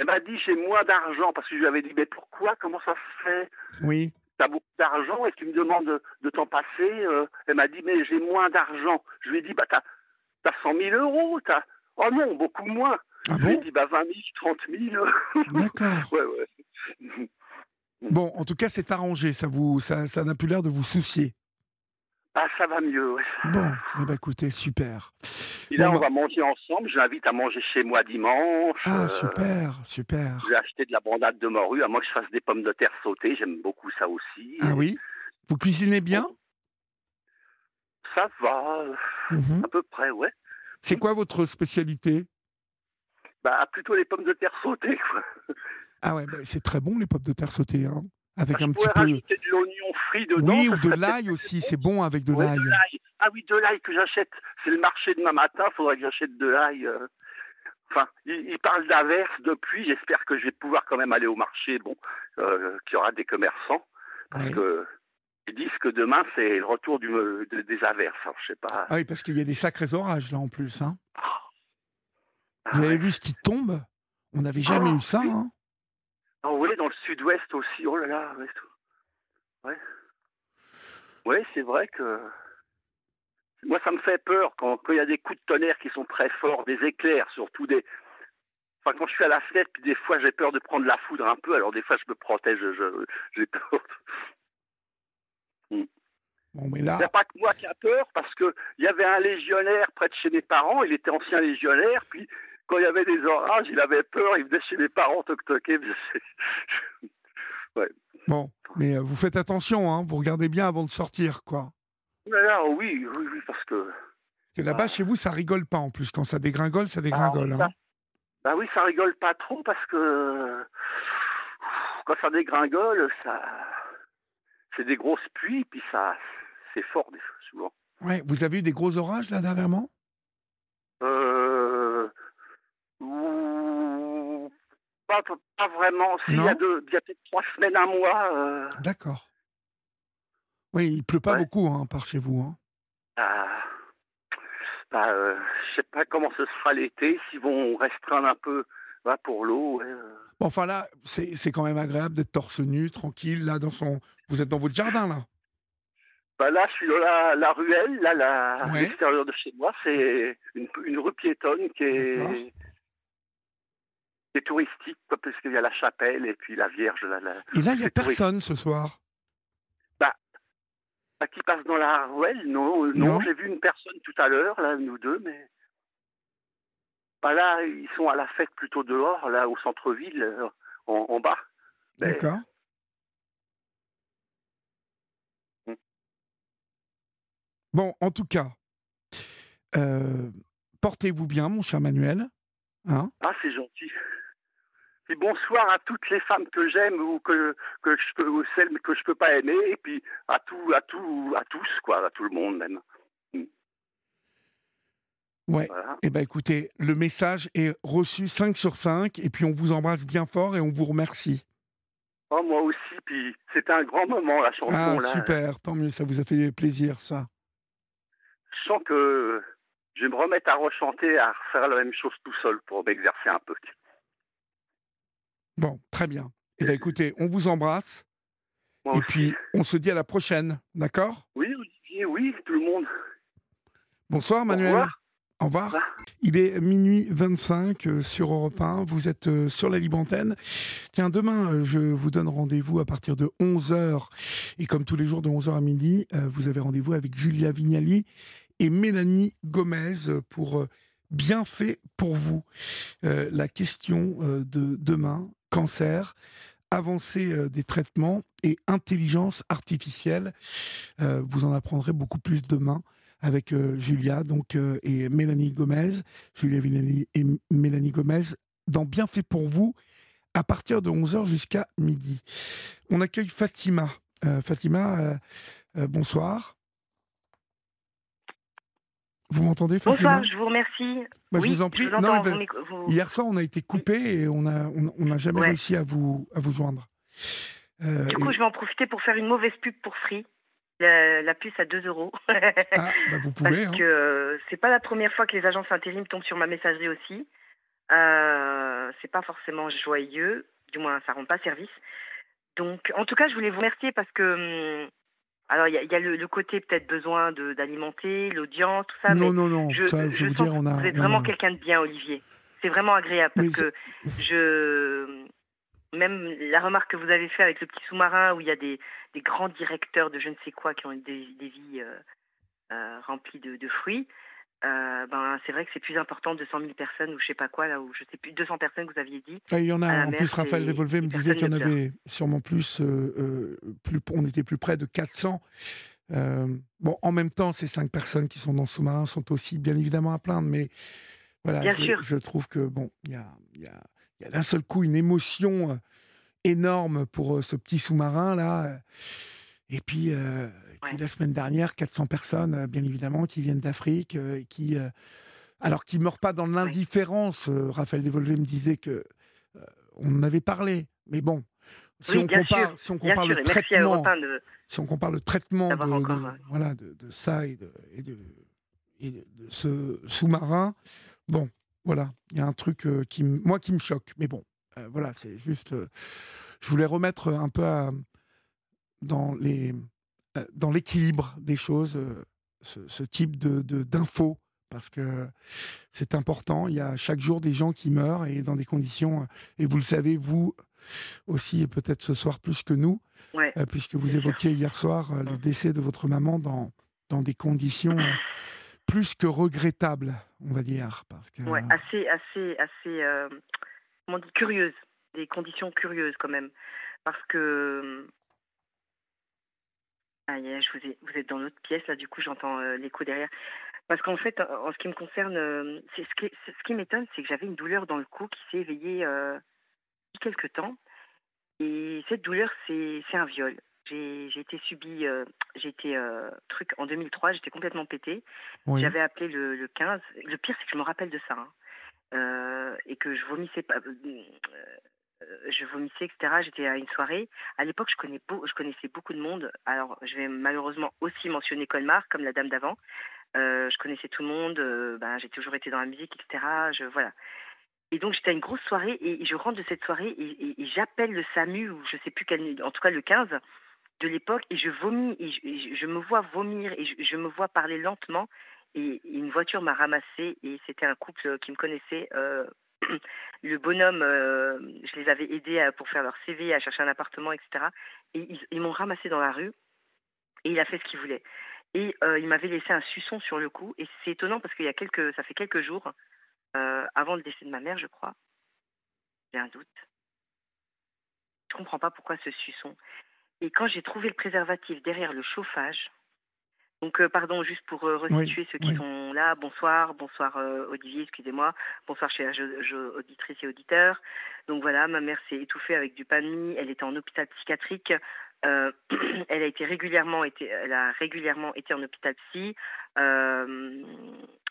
Elle m'a dit j'ai moins d'argent parce que je lui avais dit mais pourquoi? Comment ça se fait? Oui. T'as beaucoup d'argent et tu me demandes de, de t'en passer euh. Elle m'a dit mais j'ai moins d'argent. Je lui ai dit bah t'as t'as 100 000 euros t'as oh non beaucoup moins. Ah je lui ai bon? dit bah 20 000 30 000. D'accord. ouais ouais. Bon, en tout cas, c'est arrangé. Ça vous, ça, ça n'a plus l'air de vous soucier. Ah ça va mieux. Ouais. Bon, eh ben, écoutez, super. Et là Bon, on va manger ensemble. Je l'invite à manger chez moi dimanche. Ah, Euh, super, super. J'ai acheté de la bandade de morue, à moins que je fasse des pommes de terre sautées, j'aime beaucoup ça aussi. Ah oui? Vous cuisinez bien? Ça va, Mhm. à peu près, ouais. C'est quoi votre spécialité? Bah, plutôt les pommes de terre sautées, quoi. Ah ouais, bah, c'est très bon les pommes de terre sautées, hein, avec un petit peu. rajouter de l'oignon frit dedans. Oui, ou de l'ail aussi, c'est bon avec de l'ail. Ah oui, de l'ail que j'achète. C'est le marché demain matin, il faudrait que j'achète de l'ail. euh. Enfin, il, il parle d'averse depuis, j'espère que je vais pouvoir quand même aller au marché, bon, euh, qu'il y aura des commerçants, parce Ouais. que ils disent que demain c'est le retour du, de- des averses, alors je sais pas. Ah oui, parce qu'il y a des sacrés orages là en plus. Hein. Ah Vous avez vu ce qui tombe? On n'avait jamais Oh, eu ça. oui. Hein Ah oui, dans le sud-ouest aussi? Oh là là. Ouais. Ouais, Ouais, c'est vrai que. Moi, ça me fait peur quand quand il y a des coups de tonnerre qui sont très forts, des éclairs, surtout des. Enfin, quand je suis à la fenêtre, puis des fois j'ai peur de prendre la foudre un peu, alors des fois je me protège, j'ai peur. Bon, mais Il là, n'y a pas que moi qui a peur, parce que il y avait un légionnaire près de chez mes parents, il était ancien légionnaire, puis quand il y avait des orages, il avait peur, il venait chez mes parents toc-toquer. puis c'est- bon, mais euh, vous faites attention, hein, vous regardez bien avant de sortir, quoi. Là là, oui, oui, oui, parce que. Que là-bas, Ah. chez vous, ça rigole pas en plus. Quand ça dégringole, ça dégringole. Ah, hein. Bah oui, ça rigole pas trop parce que quand ça dégringole, ça, c'est des grosses pluies, puis ça, c'est fort des fois, souvent. Ouais, vous avez eu des gros orages là dernièrement? Euh... Pas, pas vraiment. Si, il y a, deux- il y a peut-être trois semaines, un mois. euh, D'accord. Oui, il pleut pas Ouais. beaucoup hein, par chez vous. Hein. ah, bah, euh, je sais pas comment ce sera l'été, s'ils vont restreindre un peu bah, pour l'eau. ouais, euh. Bon, enfin là, c'est c'est quand même agréable d'être torse nu, tranquille, là, dans son. Vous êtes dans votre jardin, là. Bah là, je suis dans la, la ruelle, là, la- Ouais. l'extérieur de chez moi. C'est une, une rue piétonne qui est, est touristique, quoi, parce qu'il y a la chapelle et puis la Vierge là, Et là, il n'y a C'est personne ce soir? Bah, qui passe dans la ruelle. Non, euh, non, Non. j'ai vu une personne tout à l'heure, là, nous deux, mais. Bah là, ils sont à la fête plutôt dehors, là, au centre-ville, euh, en, en bas. Mais- D'accord. Mm. Bon, en tout cas, euh, portez-vous bien, mon cher Manuel. Hein? Ah, c'est gentil. Et bonsoir à toutes les femmes que j'aime ou que, que je peux, ou celles que je peux pas aimer, et puis à tout, à tout, à tous, quoi, à tout le monde même. ouais. Voilà. Eh bien, écoutez, le message est reçu 5 sur 5, et puis on vous embrasse bien fort et on vous remercie. Oh, moi aussi, puis c'était un grand moment, la chanson, Ah, là. super, tant mieux, ça vous a fait plaisir, ça. Je sens que je vais me remettre à rechanter, à refaire la même chose tout seul pour m'exercer un peu. Bon, très bien. Eh bien, écoutez, on vous embrasse, Moi et aussi. puis on se dit à la prochaine, d'accord? Oui, Olivier, oui, tout le monde. Bonsoir, Manuel. Au revoir. Au revoir. Il est minuit 25 euh, sur Europe 1. Vous êtes euh, sur la libre antenne. Tiens, demain, euh, je vous donne rendez-vous à partir de 11h. Et comme tous les jours de 11h à midi, vous avez rendez-vous avec Julia Vignali et Mélanie Gomez pour euh, Bienfait pour vous. La question de demain, cancer, avancée euh, des traitements et intelligence artificielle. Euh, vous en apprendrez beaucoup plus demain avec euh, Julia donc, et Mélanie Gomez, Julia Vinelli et Mélanie Gomez, dans Bienfait pour vous, à partir de 11h jusqu'à midi. On accueille Fatima. Fatima, bonsoir. Vous m'entendez, Bonsoir, je vous remercie. Bah, oui, Je vous en prie. Ben, vous vous- Hier soir, on a été coupé et on n'a on, on n'a jamais Ouais. réussi à vous, à vous joindre. Euh, Du coup, et- je vais en profiter pour faire une mauvaise pub pour Free. La, la puce à 2 euros. ah, bah, vous Parce pouvez. hein. que euh, c'est pas la première fois que les agences intérim tombent sur ma messagerie aussi. Euh, c'est pas forcément joyeux, du moins ça rend pas service. Donc, en tout cas, je voulais vous remercier parce que, hum, alors il y a, il y a le, le côté peut-être besoin de d'alimenter, l'audience, tout ça. non, mais non, non. je, ça, je je vais vous sens dire, on a. vous êtes vraiment a- quelqu'un de bien, Olivier. C'est vraiment agréable parce que je même la remarque que vous avez fait avec le petit sous-marin où il y a des, des grands directeurs de je ne sais quoi qui ont des, des vies euh, euh, remplies de, de fruits. Euh, ben c'est vrai que c'est plus important de 100 000 personnes ou je sais pas quoi là où je sais plus 200 personnes que vous aviez dit. Ah, il y en a, en mer, plus, Raphaël Devolvé me disait qu'il y en avait sûrement plus, euh, euh, plus, on était plus près de 400. Euh, bon, en même temps, ces cinq personnes qui sont dans le sous-marin sont aussi bien évidemment à plaindre, mais voilà, Bien je, sûr. je trouve que bon, il y a, y a- y a d'un seul coup une émotion énorme pour ce petit sous-marin là. Et puis, euh, puis la semaine dernière, 400 personnes, euh, bien évidemment, qui viennent d'Afrique, euh, qui, euh, alors qui meurent pas dans l'indifférence. Raphaël Devolvé me disait que on en avait parlé, mais bon, si Oui, on compare, sûr, si on compare le traitement, Europe 1 de si on compare le traitement de, D'avoir encore, de- voilà, de, ça et de, et de, et de- de ce sous-marin, bon, Voilà, il y a un truc qui, moi, qui me choque. Mais bon, voilà, c'est juste. je voulais remettre un peu dans les dans l'équilibre des choses ce, type de d'infos parce que c'est important. Il y a chaque jour des gens qui meurent et dans des conditions, et vous le savez, vous aussi, et peut-être ce soir plus que nous, euh, puisque vous évoquiez hier soir euh, le décès de votre maman dans, dans des conditions euh, plus que regrettables, on va dire. Parce que... Ouais, assez, assez, assez, comment dire, curieuses, des conditions curieuses quand même. Parce que ah, je vous, vous êtes dans l'autre pièce, là, du coup, j'entends l'écho derrière. Parce qu'en fait, en ce qui me concerne, c'est ce qui, ce qui m'étonne, c'est que j'avais une douleur dans le cou qui s'est éveillée euh, depuis quelques temps. Et cette douleur, c'est un viol. J'ai été subi, euh, j'ai été euh, truc en 2003, j'étais complètement pété. J'avais appelé le, le, 15. Le pire, c'est que je me rappelle de ça. Hein. Euh, et que je vomissais pas. Je vomissais, etc. J'étais à une soirée. À l'époque, je, connais je connaissais beaucoup de monde. Alors, je vais malheureusement aussi mentionner Colmar, comme la dame d'avant. Euh, je connaissais tout le monde, euh, ben, j'ai toujours été dans la musique, etc. Je, voilà. Et donc j'étais à une grosse soirée et, je rentre de cette soirée et, j'appelle le SAMU, ou je sais plus quel, en tout cas le 15 de l'époque, et je vomis, et je, me vois vomir, et je, me vois parler lentement, et, une voiture m'a ramassé, et c'était un couple qui me connaissait. Euh, le bonhomme, je les avais aidés pour faire leur CV, à chercher un appartement, etc. Et ils, m'ont ramassé dans la rue, et il a fait ce qu'il voulait. Et euh, il m'avait laissé un suçon sur le cou. Et c'est étonnant parce qu'il y a quelques, ça fait quelques jours, euh, avant le décès de ma mère, je crois. J'ai un doute. Je comprends pas pourquoi ce suçon. Et quand j'ai trouvé le préservatif derrière le chauffage, donc, euh, pardon, juste pour restituer ceux qui sont là. Bonsoir, bonsoir Olivier, excusez-moi. Bonsoir chers auditrices et auditeurs. Donc voilà, ma mère s'est étouffée avec du pain de mie. Elle était en hôpital psychiatrique. Euh, elle a été régulièrement été, elle a régulièrement été en hôpital psy. Euh,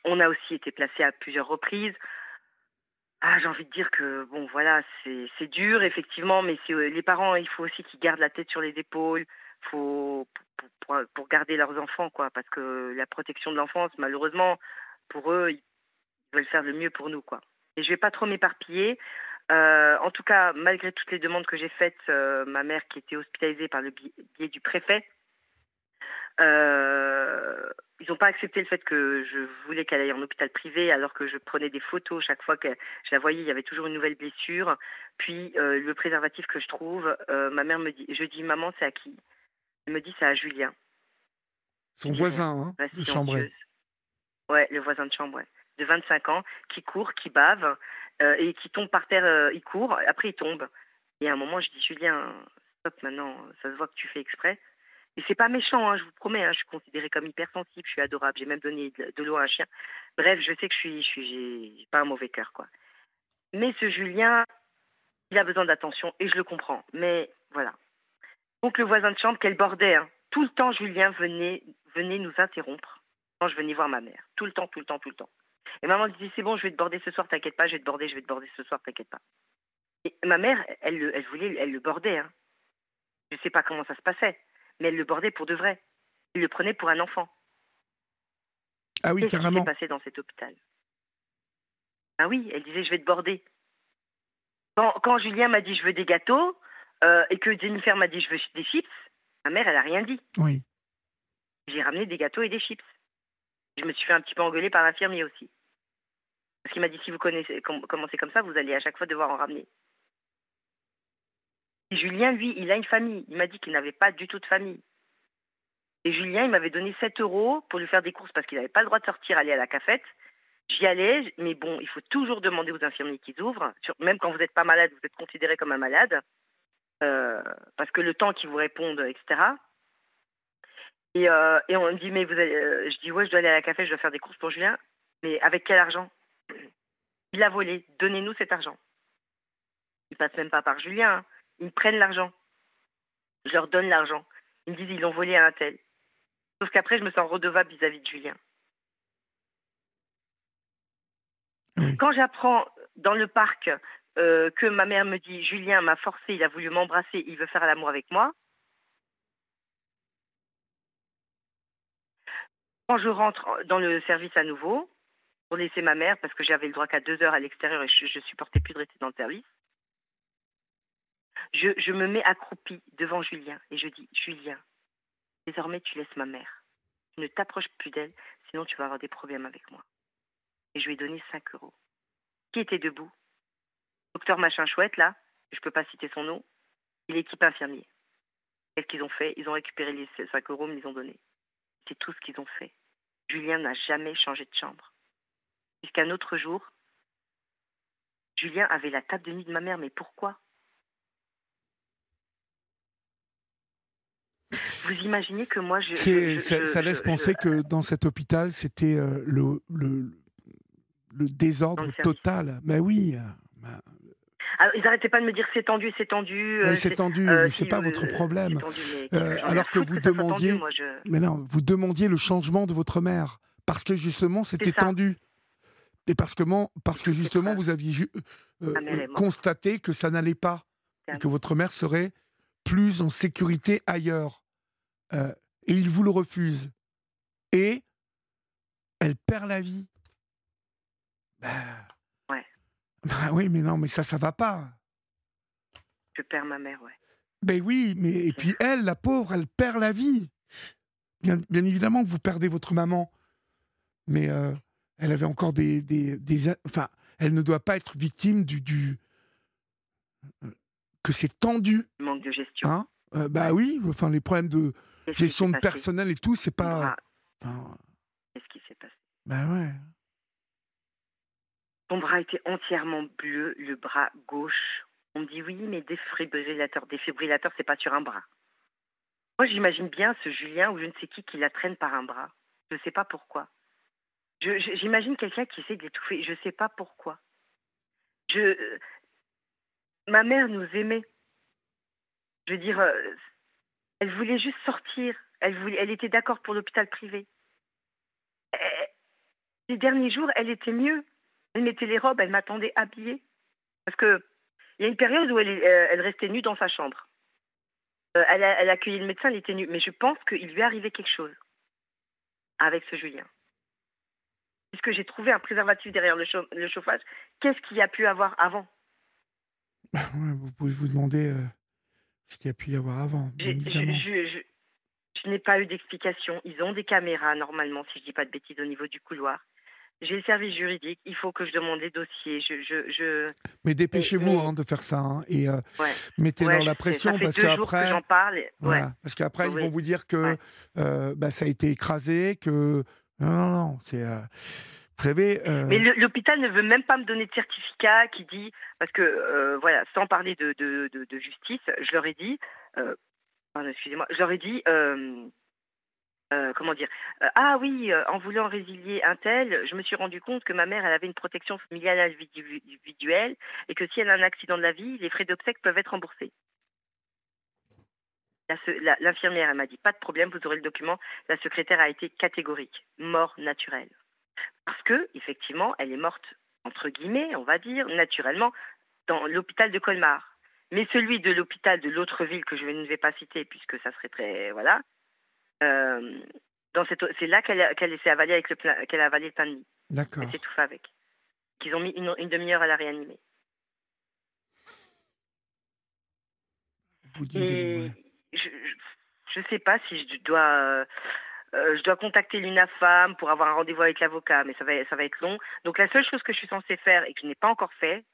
on a aussi été placé à plusieurs reprises. Ah, j'ai envie de dire que bon, voilà, c'est dur effectivement, mais euh, les parents, il faut aussi qu'ils gardent la tête sur les épaules, faut pour, pour, garder leurs enfants, quoi, parce que la protection de l'enfance, malheureusement, pour eux, ils veulent faire le mieux pour nous, quoi. Et je vais pas trop m'éparpiller. Euh, en tout cas, malgré toutes les demandes que j'ai faites, euh, ma mère qui était hospitalisée par le biais du préfet, euh, ils n'ont pas accepté le fait que je voulais qu'elle aille en hôpital privé alors que je prenais des photos chaque fois que je la voyais, il y avait toujours une nouvelle blessure. Puis le préservatif que je trouve, ma mère me dit, je dis maman c'est à Elle me dit c'est à Julien. Son voisin, hein, de chambre. Ouais, le voisin de chambre, de 25 ans, qui court, qui bave. Euh, et qui tombe par terre, euh, il court, après il tombe. Et à un moment, je dis Julien, stop maintenant, ça se voit que tu fais exprès. Et c'est pas méchant, hein, je vous promets, hein, je suis considérée comme hypersensible, je suis adorable, j'ai même donné de, l'eau à un chien. Bref, je sais que je suis, je suis, j'ai pas un mauvais cœur, quoi. Mais ce Julien, il a besoin d'attention et je le comprends. Mais voilà. Donc le voisin de chambre, quel bordel. Hein. Tout le temps, Julien venait, venait nous interrompre quand je venais voir ma mère. Tout le temps, tout le temps, tout le temps. Et maman dit c'est bon, je vais te border ce soir, t'inquiète pas, je vais te border, je vais te border ce soir, t'inquiète pas. Et ma mère, elle, elle voulait, elle le bordait. Hein. Je sais pas comment ça se passait, mais elle le bordait pour de vrai. Elle le prenait pour un enfant. Ah oui, carrément. Qu'est-ce qui s'est passé dans cet hôpital? Ah oui, elle disait je vais te border. Quand, quand Julien m'a dit je veux des gâteaux euh, et que Jennifer m'a dit je veux des chips, ma mère elle a rien dit. Oui. J'ai ramené des gâteaux et des chips. Je me suis fait un petit peu engueuler par l'infirmier aussi. Parce qu'il m'a dit si vous connaissez, commencez comme ça, vous allez à chaque fois devoir en ramener. Et Julien, lui, il a une famille. Il m'a dit qu'il n'avait pas du tout de famille. Et Julien, il m'avait donné 7 euros pour lui faire des courses parce qu'il n'avait pas le droit de sortir, aller à la cafette. J'y allais, mais bon, il faut toujours demander aux infirmiers qu'ils ouvrent. Même quand vous n'êtes pas malade, vous êtes considéré comme un malade. Euh, parce que le temps qu'ils vous répondent, etc. Et, euh, et on me dit, mais vous allez, euh, je dis, ouais, je dois aller à la café, je dois faire des courses pour Julien. Mais avec quel argent? Il a volé. Donnez-nous cet argent. Ils passent même pas par Julien. Hein. Ils me prennent l'argent. Je leur donne l'argent. Ils me disent ils l'ont volé à un tel. Sauf qu'après, je me sens redevable vis-à-vis de Julien. Quand j'apprends dans le parc euh, que ma mère me dit Julien m'a forcé, il a voulu m'embrasser, il veut faire l'amour avec moi. Quand je rentre dans le service à nouveau, pour laisser ma mère parce que j'avais le droit qu'à deux heures à l'extérieur et je, ne supportais plus de rester dans le service. Je, me mets accroupie devant Julien et je dis Julien, désormais tu laisses ma mère. Ne t'approche plus d'elle, sinon tu vas avoir des problèmes avec moi. Et je lui ai donné 5 euros. Qui était debout Docteur Machin Chouette, là, je ne peux pas citer son nom, et l'équipe infirmier. Qu'est-ce qu'ils ont fait? Ils ont récupéré les 5 euros, mais ils ont donné. C'est tout ce qu'ils ont fait. Julien n'a jamais changé de chambre. Jusqu'un autre jour, Julien avait la table de nuit de ma mère, mais pourquoi? Vous imaginez que moi, je. ça, laisse penser que dans cet hôpital, c'était euh, le, le, le, désordre total. Mais oui. Euh, bah, alors, ils n'arrêtaient pas de me dire c'est tendu, c'est tendu. Euh, c'est tendu, mais c'est pas votre problème. alors que vous demandiez, mais non, vous demandiez le changement de votre mère parce que justement c'était tendu. Et parce que, parce que justement vous aviez constaté que ça n'allait pas et que votre mère serait plus en sécurité ailleurs. Euh, et il vous le refuse. Et elle perd la vie. Ben. Ben oui, mais non, mais ça, ça va pas. Je perds ma mère, ouais. Ben oui, mais et puis elle, la pauvre, elle perd la vie. Bien, bien évidemment que vous perdez votre maman, mais euh, elle avait encore des, des, des, Enfin, elle ne doit pas être victime du. du euh, que c'est tendu. Manque de gestion. Hein bah oui, enfin, les problèmes de gestion personnelle et tout, c'est pas. Qu'est-ce qui s'est passé? Bah ouais. Son bras était entièrement bleu, le bras gauche. On me dit oui, mais défibrillateur, défibrillateur, c'est pas sur un bras. Moi, j'imagine bien ce Julien ou je ne sais qui qui la traîne par un bras. Je ne sais pas pourquoi. J'imagine quelqu'un qui essaie de l'étouffer. Je ne sais pas pourquoi. Je, ma mère nous aimait. Je veux dire, euh, elle voulait juste sortir. Elle, voulait, elle était d'accord pour l'hôpital privé. les derniers jours, elle était mieux. Elle mettait les robes, elle m'attendait habillée. Parce que il y a une période où elle, euh, elle restait nue dans sa chambre. Euh, elle, a, elle accueilli le médecin, elle était nue. Mais je pense qu'il lui est arrivé quelque chose avec ce Julien. Puisque j'ai trouvé un préservatif derrière le, chauffage, qu'est-ce qu'il y a pu avoir avant? Vous pouvez vous demander euh, ce qu'il y a pu y avoir avant. je, je n'ai pas eu d'explication. Ils ont des caméras normalement, si je ne dis pas de bêtises, au niveau du couloir. J'ai le service juridique, il faut que je demande les dossiers. Je, je, je... Mais dépêchez-vous hein, de faire ça hein, et euh, mettez-leur la pression parce qu'après, parle. Voilà, parce qu'après ils vont vous dire que euh, bah, ça a été écrasé, que non, non, non c'est. Euh, vous savez, Mais l'hôpital ne veut même pas me donner de certificat qui dit, parce que, voilà, sans parler de, de, de, de, justice, je leur ai dit, excusez-moi, je leur ai dit, euh, comment dire euh, Ah oui, euh, en voulant résilier un tel, je me suis rendu compte que ma mère, elle avait une protection familiale individuelle et que si elle a un accident de la vie, les frais d'obsèques peuvent être remboursés. L'infirmière, elle m'a dit pas de problème, vous aurez le document. La secrétaire a été catégorique, mort naturelle, parce que effectivement, elle est morte entre guillemets, on va dire naturellement, dans l'hôpital de Colmar. Mais celui de l'hôpital de l'autre ville que je ne vais pas citer puisque ça serait très voilà, euh, c'est là qu'elle s'est avalée avec le qu'elle a avalé le pain de mie. D'accord. Elle s'étouffe avec. Qu'ils ont mis une, demi-heure à la réanimer. Et je ne sais pas si je dois euh, je dois contacter l'UNAFAM pour avoir un rendez-vous avec l'avocat, mais ça va ça va être long. Donc la seule chose que je suis censée faire et que je n'ai pas encore fait,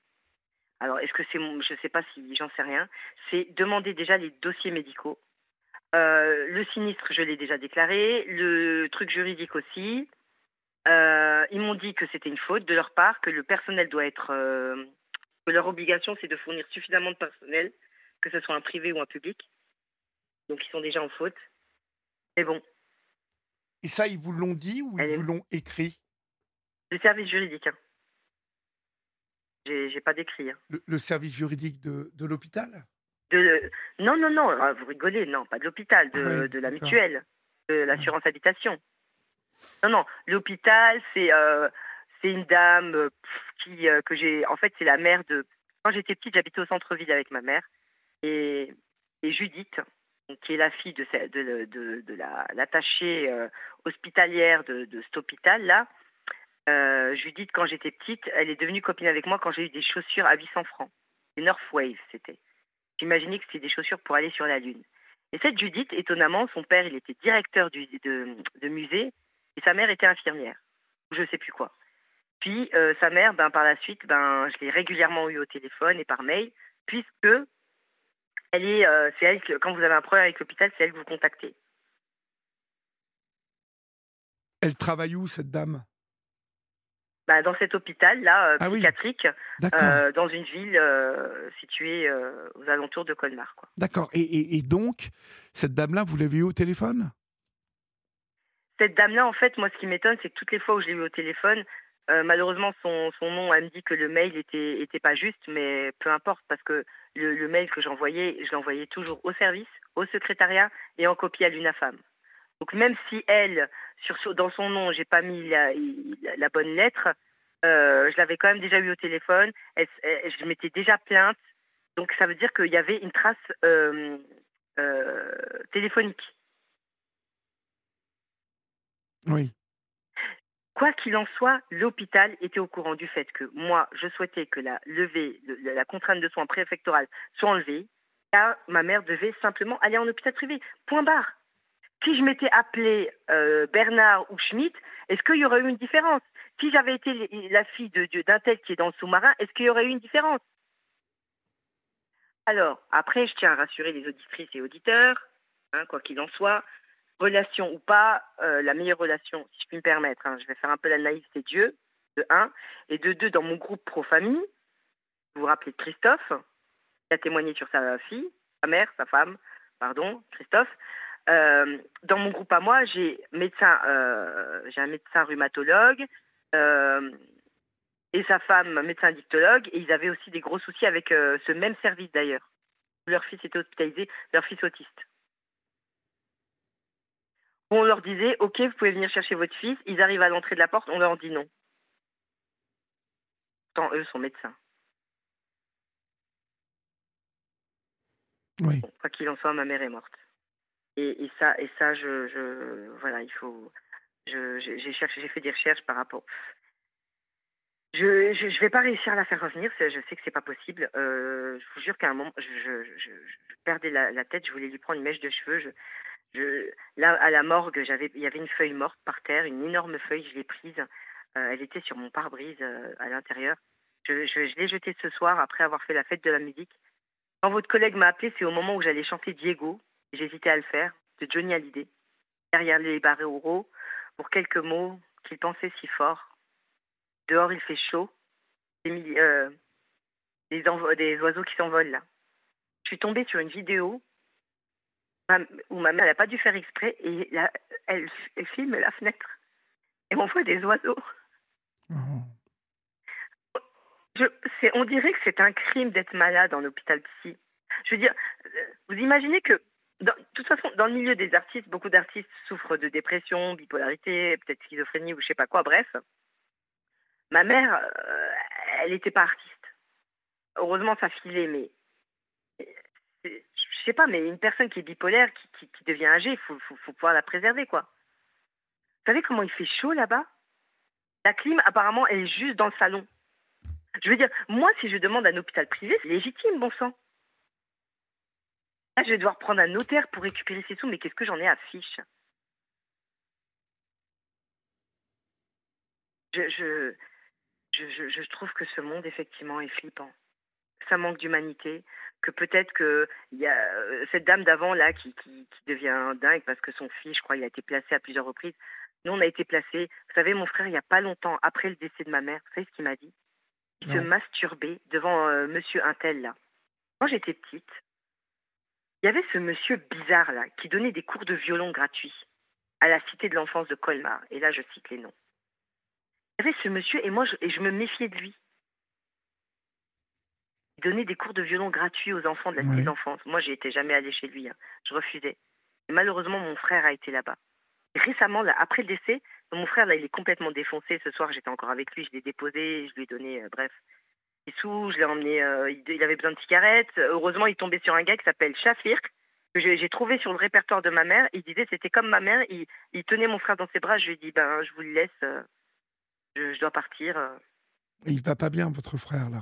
alors est-ce que c'est je ne sais pas si j'en sais rien, c'est demander déjà les dossiers médicaux euh, le sinistre, je l'ai déjà déclaré. Le truc juridique aussi. Euh, ils m'ont dit que c'était une faute de leur part, que le personnel doit être. Euh, que leur obligation, c'est de fournir suffisamment de personnel, que ce soit un privé ou un public. Donc ils sont déjà en faute. Mais bon. Et ça, ils vous l'ont dit ou ils vous l'ont écrit? Le service juridique. Hein. J'ai pas d'écrit. Hein. Le, service juridique de, de l'hôpital? Non, non, non, ah, vous rigolez, non, pas de l'hôpital, de, de la mutuelle, de l'assurance habitation. Non, non, l'hôpital, c'est euh, c'est une dame euh, qui euh, que j'ai. En fait, c'est la mère de. Quand j'étais petite, j'habitais au centre-ville avec ma mère et, et Judith, qui est la fille de, de, de, de l'attachée hospitalière de, cet hôpital là. Euh, Judith, quand j'étais petite, elle est devenue copine avec moi quand j'ai eu des chaussures à 800 francs. Des North Wave, c'était. J'imaginais que c'était des chaussures pour aller sur la Lune. Et cette Judith, étonnamment, son père, il était directeur de musée et sa mère était infirmière. Je ne sais plus quoi. Puis euh, sa mère, ben, par la suite, ben, je l'ai régulièrement eu au téléphone et par mail, puisque elle est, euh, c'est elle que, quand vous avez un problème avec l'hôpital, c'est elle que vous contactez. Elle travaille où, cette dame? Bah, dans cet hôpital là euh, Ah psychiatrique, euh, dans une ville euh, située euh, aux alentours de Colmar. D'accord. Et, et- et donc, cette dame-là, vous l'avez eue au téléphone? Cette dame-là, en fait, moi, ce qui m'étonne, c'est que toutes les fois où je l'ai eu au téléphone, malheureusement, son, son nom, elle me dit que le mail était, était pas juste, mais peu importe, parce que le, le mail que j'envoyais, je l'envoyais toujours au service, au secrétariat et en copie à l'UNAFAM. Donc même si elle, sur, dans son nom, j'ai pas mis la, la- la bonne lettre, euh, je l'avais quand même déjà eu au téléphone, elle- elle- je m'étais déjà plainte, donc ça veut dire qu'il y avait une trace euh, euh, téléphonique. Oui. Quoi qu'il en soit, l'hôpital était au courant du fait que moi, je souhaitais que la levée, le- la contrainte de soins préfectorale soit enlevée, car ma mère devait simplement aller en hôpital privé. Point barre. Si je m'étais appelée euh, Bernard ou Schmitt, est-ce qu'il y aurait eu une différence? Si j'avais été la fille d'un tel qui est dans le sous-marin, est-ce qu'il y aurait eu une différence? Alors, après, je tiens à rassurer les auditrices et auditeurs, hein, quoi qu'il en soit, relation ou pas, euh, la meilleure relation, si je puis me permettre, hein, je vais faire un peu la naïve, c'est Dieu, de un, et de deux, dans mon groupe pro-famille, vous vous rappelez de Christophe, qui a témoigné sur sa fille, sa mère, sa femme, pardon, Christophe. Euh, dans mon groupe à moi, j'ai médecin, euh, j'ai un médecin rhumatologue euh, et sa femme médecin dictologue, et ils avaient aussi des gros soucis avec ce même service d'ailleurs. Leur fils était hospitalisé, leur fils autiste. On leur disait ok vous pouvez venir chercher votre fils ils arrivent à l'entrée de la porte on leur dit non. Pourtant eux sont médecins. Oui. Bon, quoi qu'il en soit ma mère est morte et, ça et ça je, voilà il faut j'ai fait des recherches par rapport je, je vais pas réussir à la faire revenir je sais que c'est pas possible euh, je vous jure qu'à un moment je, perdais la, tête je voulais lui prendre une mèche de cheveux là, à la morgue, il y avait une feuille morte par terre, une énorme feuille, je l'ai prise. Euh, elle était sur mon pare-brise euh, à l'intérieur. Je, je l'ai jetée ce soir après avoir fait la fête de la musique. Quand votre collègue m'a appelé, c'est au moment où j'allais chanter Diego. J'hésitais à le faire, de Johnny Hallyday. Derrière les barreaux, pour quelques mots qu'il pensait si fort. Dehors, il fait chaud. Des, euh, des, envo- des oiseaux qui s'envolent là. Je suis tombée sur une vidéo où ma mère n'a pas dû faire exprès et là, elle, elle filme la fenêtre et on voit des oiseaux. Oh. Je, on dirait que c'est un crime d'être malade en hôpital psy. Je veux dire, euh, vous imaginez que, de toute façon, dans le milieu des artistes, beaucoup d'artistes souffrent de dépression, bipolarité, peut-être schizophrénie ou je sais pas quoi, bref. Ma mère, euh, elle n'était pas artiste. Heureusement, ça filait, mais c'est- je sais pas, mais une personne qui est bipolaire, qui, devient âgée, il faut pouvoir la préserver, quoi. Vous savez comment il fait chaud là-bas? La clim, apparemment, elle est juste dans le salon. Je veux dire, moi, si je demande un hôpital privé, c'est légitime, bon sang. Là, je vais devoir prendre un notaire pour récupérer ces sous, mais qu'est-ce que j'en ai à fiche? Je, je, je, trouve que ce monde, effectivement, est flippant. Ça manque d'humanité, que peut-être que il y a euh, cette dame d'avant, là, qui, qui, qui devient dingue parce que son fils, je crois, il a été placé à plusieurs reprises. Nous, on a été placés. Vous savez, mon frère, il n'y a pas longtemps, après le décès de ma mère, vous savez ce qu'il m'a dit? Il se masturbait devant euh, monsieur Intel, là. Quand j'étais petite, il y avait ce monsieur bizarre, là, qui donnait des cours de violon gratuits à la Cité de l'enfance de Colmar. Et là, je cite les noms. Il y avait ce monsieur, et moi, je, et je me méfiais de lui. Il donnait des cours de violon gratuits aux enfants de la Cité Oui. de l'enfance. Moi, j'y étais jamais allée chez lui. hein. Je refusais. Et malheureusement, mon frère a été là-bas. Récemment, là, après le décès, mon frère, là, il est complètement défoncé. Ce soir, j'étais encore avec lui. Je l'ai déposé, je lui ai donné, euh, bref, des sous. Je l'ai emmené. euh, il, il avait besoin de cigarettes. Heureusement, il tombait sur un gars qui s'appelle Shafir, que j'ai trouvé sur le répertoire de ma mère. Il disait c'était comme ma mère. Il, il tenait mon frère dans ses bras. Je lui ai dit ben, je vous le laisse. euh, je, dois partir. Il va pas bien, votre frère, là?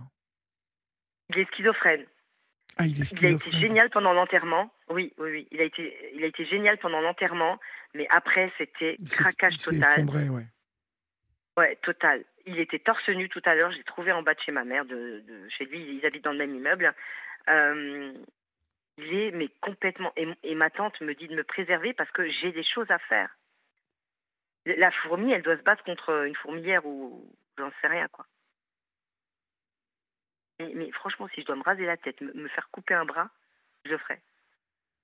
Il est schizophrène. Ah, il est. Il a été génial pendant l'enterrement. Oui, oui, oui. Il a été, il a été génial pendant l'enterrement, mais après, c'était craquage il total. Effondré, ouais. Ouais, total. Il était torse nu tout à l'heure. J'ai trouvé en bas de chez ma mère, de, chez lui. Ils habitent dans le même immeuble. Euh, il est mais complètement. Et, ma tante me dit de me préserver parce que j'ai des choses à faire. La fourmi, elle doit se battre contre une fourmilière ou j'en sais rien quoi. Mais, franchement, si je dois me raser la tête, me, faire couper un bras, je le ferai.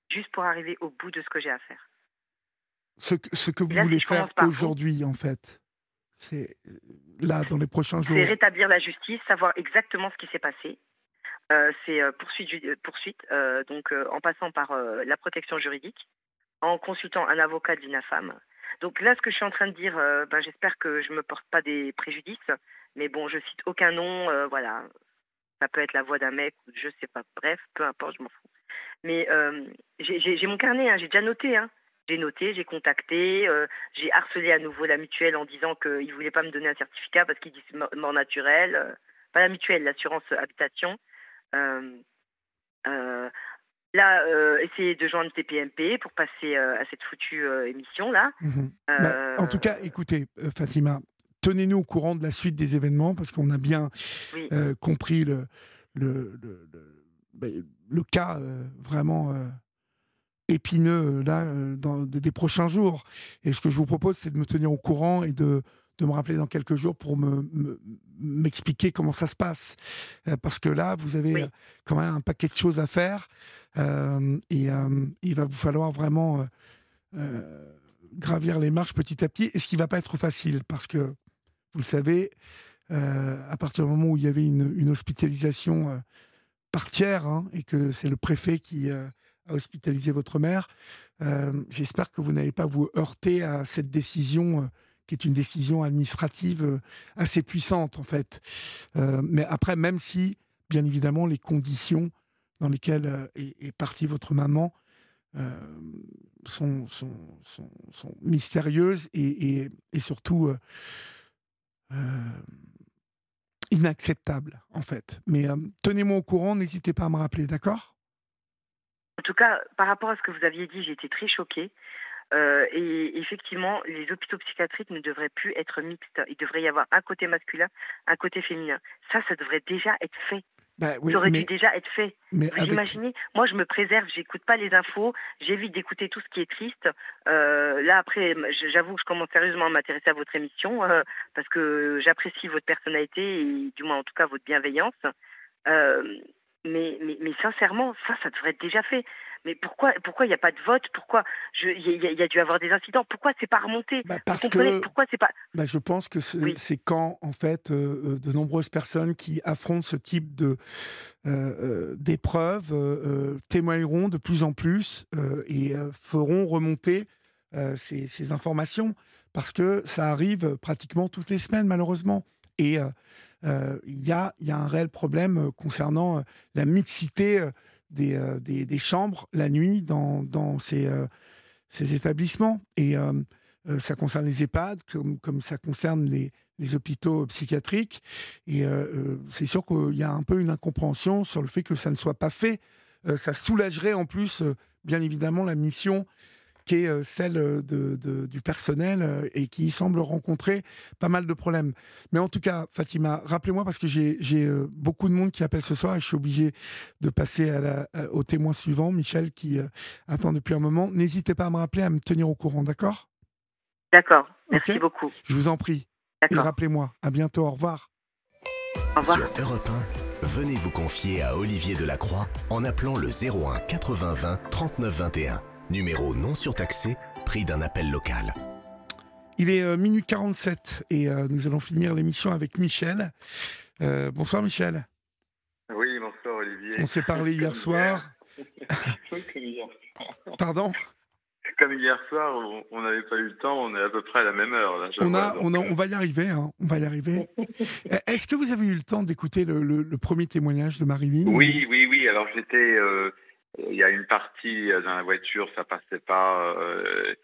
Juste pour arriver au bout de ce que j'ai à faire. Ce que, ce que vous voulez faire aujourd'hui, en fait, c'est euh, là, dans les prochains jours. C'est rétablir la justice, savoir exactement ce qui s'est passé. Euh, c'est euh, poursuite, poursuite donc en passant par la protection juridique, en consultant un avocat de l'INAFAM. Donc là, ce que je suis en train de dire, ben, j'espère que je ne me porte pas des préjudices, mais bon, je cite aucun nom, voilà. Ça peut être la voix d'un mec, je sais pas, bref, peu importe, je m'en fous. Mais j'ai mon carnet, hein, j'ai déjà noté, hein. J'ai noté, j'ai contacté, euh, j'ai harcelé à nouveau la mutuelle en disant qu'ils ne voulaient pas me donner un certificat parce qu'ils disent mort naturelle. Euh, pas la mutuelle, l'assurance habitation. Euh, là, essayer de joindre TPMP pour passer à cette foutue émission-là. Mhm. Bah, en tout cas, écoutez, Fatima, tenez-nous au courant de la suite des événements parce qu'on a bien compris le, le, le, le, bah, cas vraiment épineux euh, là euh, dans des prochains jours. Et ce que je vous propose, c'est de me tenir au courant et de, de me rappeler dans quelques jours pour m'expliquer me, comment ça se passe. Euh, parce que là, vous avez quand même un paquet de choses à faire et il va vous falloir vraiment gravir les marches petit à petit. Et ce qui va pas être facile parce que, vous le savez, à partir du moment où il y avait une, une hospitalisation par tiers hein, et que c'est le préfet qui hospitaliser votre mère. Euh, j'espère que vous n'allez pas vous heurter à cette décision euh, qui est une décision administrative euh, assez puissante en fait. mais après, même si, bien évidemment, les conditions dans lesquelles est, partie votre maman sont, sont, sont, mystérieuses et, et surtout inacceptables en fait. Mais tenez-moi au courant, n'hésitez pas à me rappeler, d'accord? En tout cas, par rapport à ce que vous aviez dit, j'ai été très choquée. Euh, et effectivement, les hôpitaux psychiatriques ne devraient plus être mixtes. Il devrait y avoir un côté masculin, un côté féminin. Ça, ça devrait déjà être fait. Bah ça aurait dû déjà être fait. vous imaginez Moi, je me préserve, j'écoute pas les infos, j'évite d'écouter tout ce qui est triste. Euh, là, après, j'avoue que je commence sérieusement à m'intéresser à votre émission euh, parce que j'apprécie votre personnalité et du moins, en tout cas, votre bienveillance. Mais, mais, mais, sincèrement, ça, ça devrait être déjà fait. Mais pourquoi pourquoi il n'y a pas de vote? Pourquoi il y, y, a dû avoir des incidents. Pourquoi c'est pas remonté? Bah parce que pourquoi c'est pas bah Je pense que c'est quand en fait euh, euh, de nombreuses personnes qui affrontent ce type de euh, d'épreuves témoigneront de plus en plus et feront remonter ces, ces, informations. Parce que ça arrive pratiquement toutes les semaines malheureusement. Et il y, a, un réel problème euh, concernant euh, la mixité des, chambres la nuit dans, ces, établissements. Et ça concerne les EHPAD comme, ça concerne les hôpitaux psychiatriques. Et c'est sûr qu'il y a un peu une incompréhension sur le fait que ça ne soit pas fait. ça soulagerait en plus, bien évidemment, la mission qui est euh, celle euh, de, du personnel euh, et qui semble rencontrer pas mal de problèmes. Mais en tout cas, Fatima, rappelez-moi parce que j'ai beaucoup de monde qui appelle ce soir et je suis obligé de passer à la, au témoin suivant, Michel, qui attend depuis un moment. N'hésitez pas à me rappeler, à me tenir au courant, d'accord? D'accord, merci beaucoup. Je vous en prie. Et rappelez-moi, à bientôt, au revoir. Au revoir. Sur Europe 1, venez vous confier à Olivier Delacroix en appelant le 01 80 20 39 21. Numéro non surtaxé, prix d'un appel local. Il est euh, minute 47 et euh, nous allons finir l'émission avec Michel. Euh, bonsoir Michel. Oui, bonsoir Olivier. On s'est parlé hier soir. Pardon? Comme hier soir, on n'avait pas eu le temps, on est à peu près à la même heure. on, a, on, on, va y arriver, hein, on va y arriver. Est-ce que vous avez eu le temps d'écouter le, premier témoignage de Marilyn? Oui, oui, oui. Alors j'étais il y a une partie dans la voiture, ça passait pas. Euh,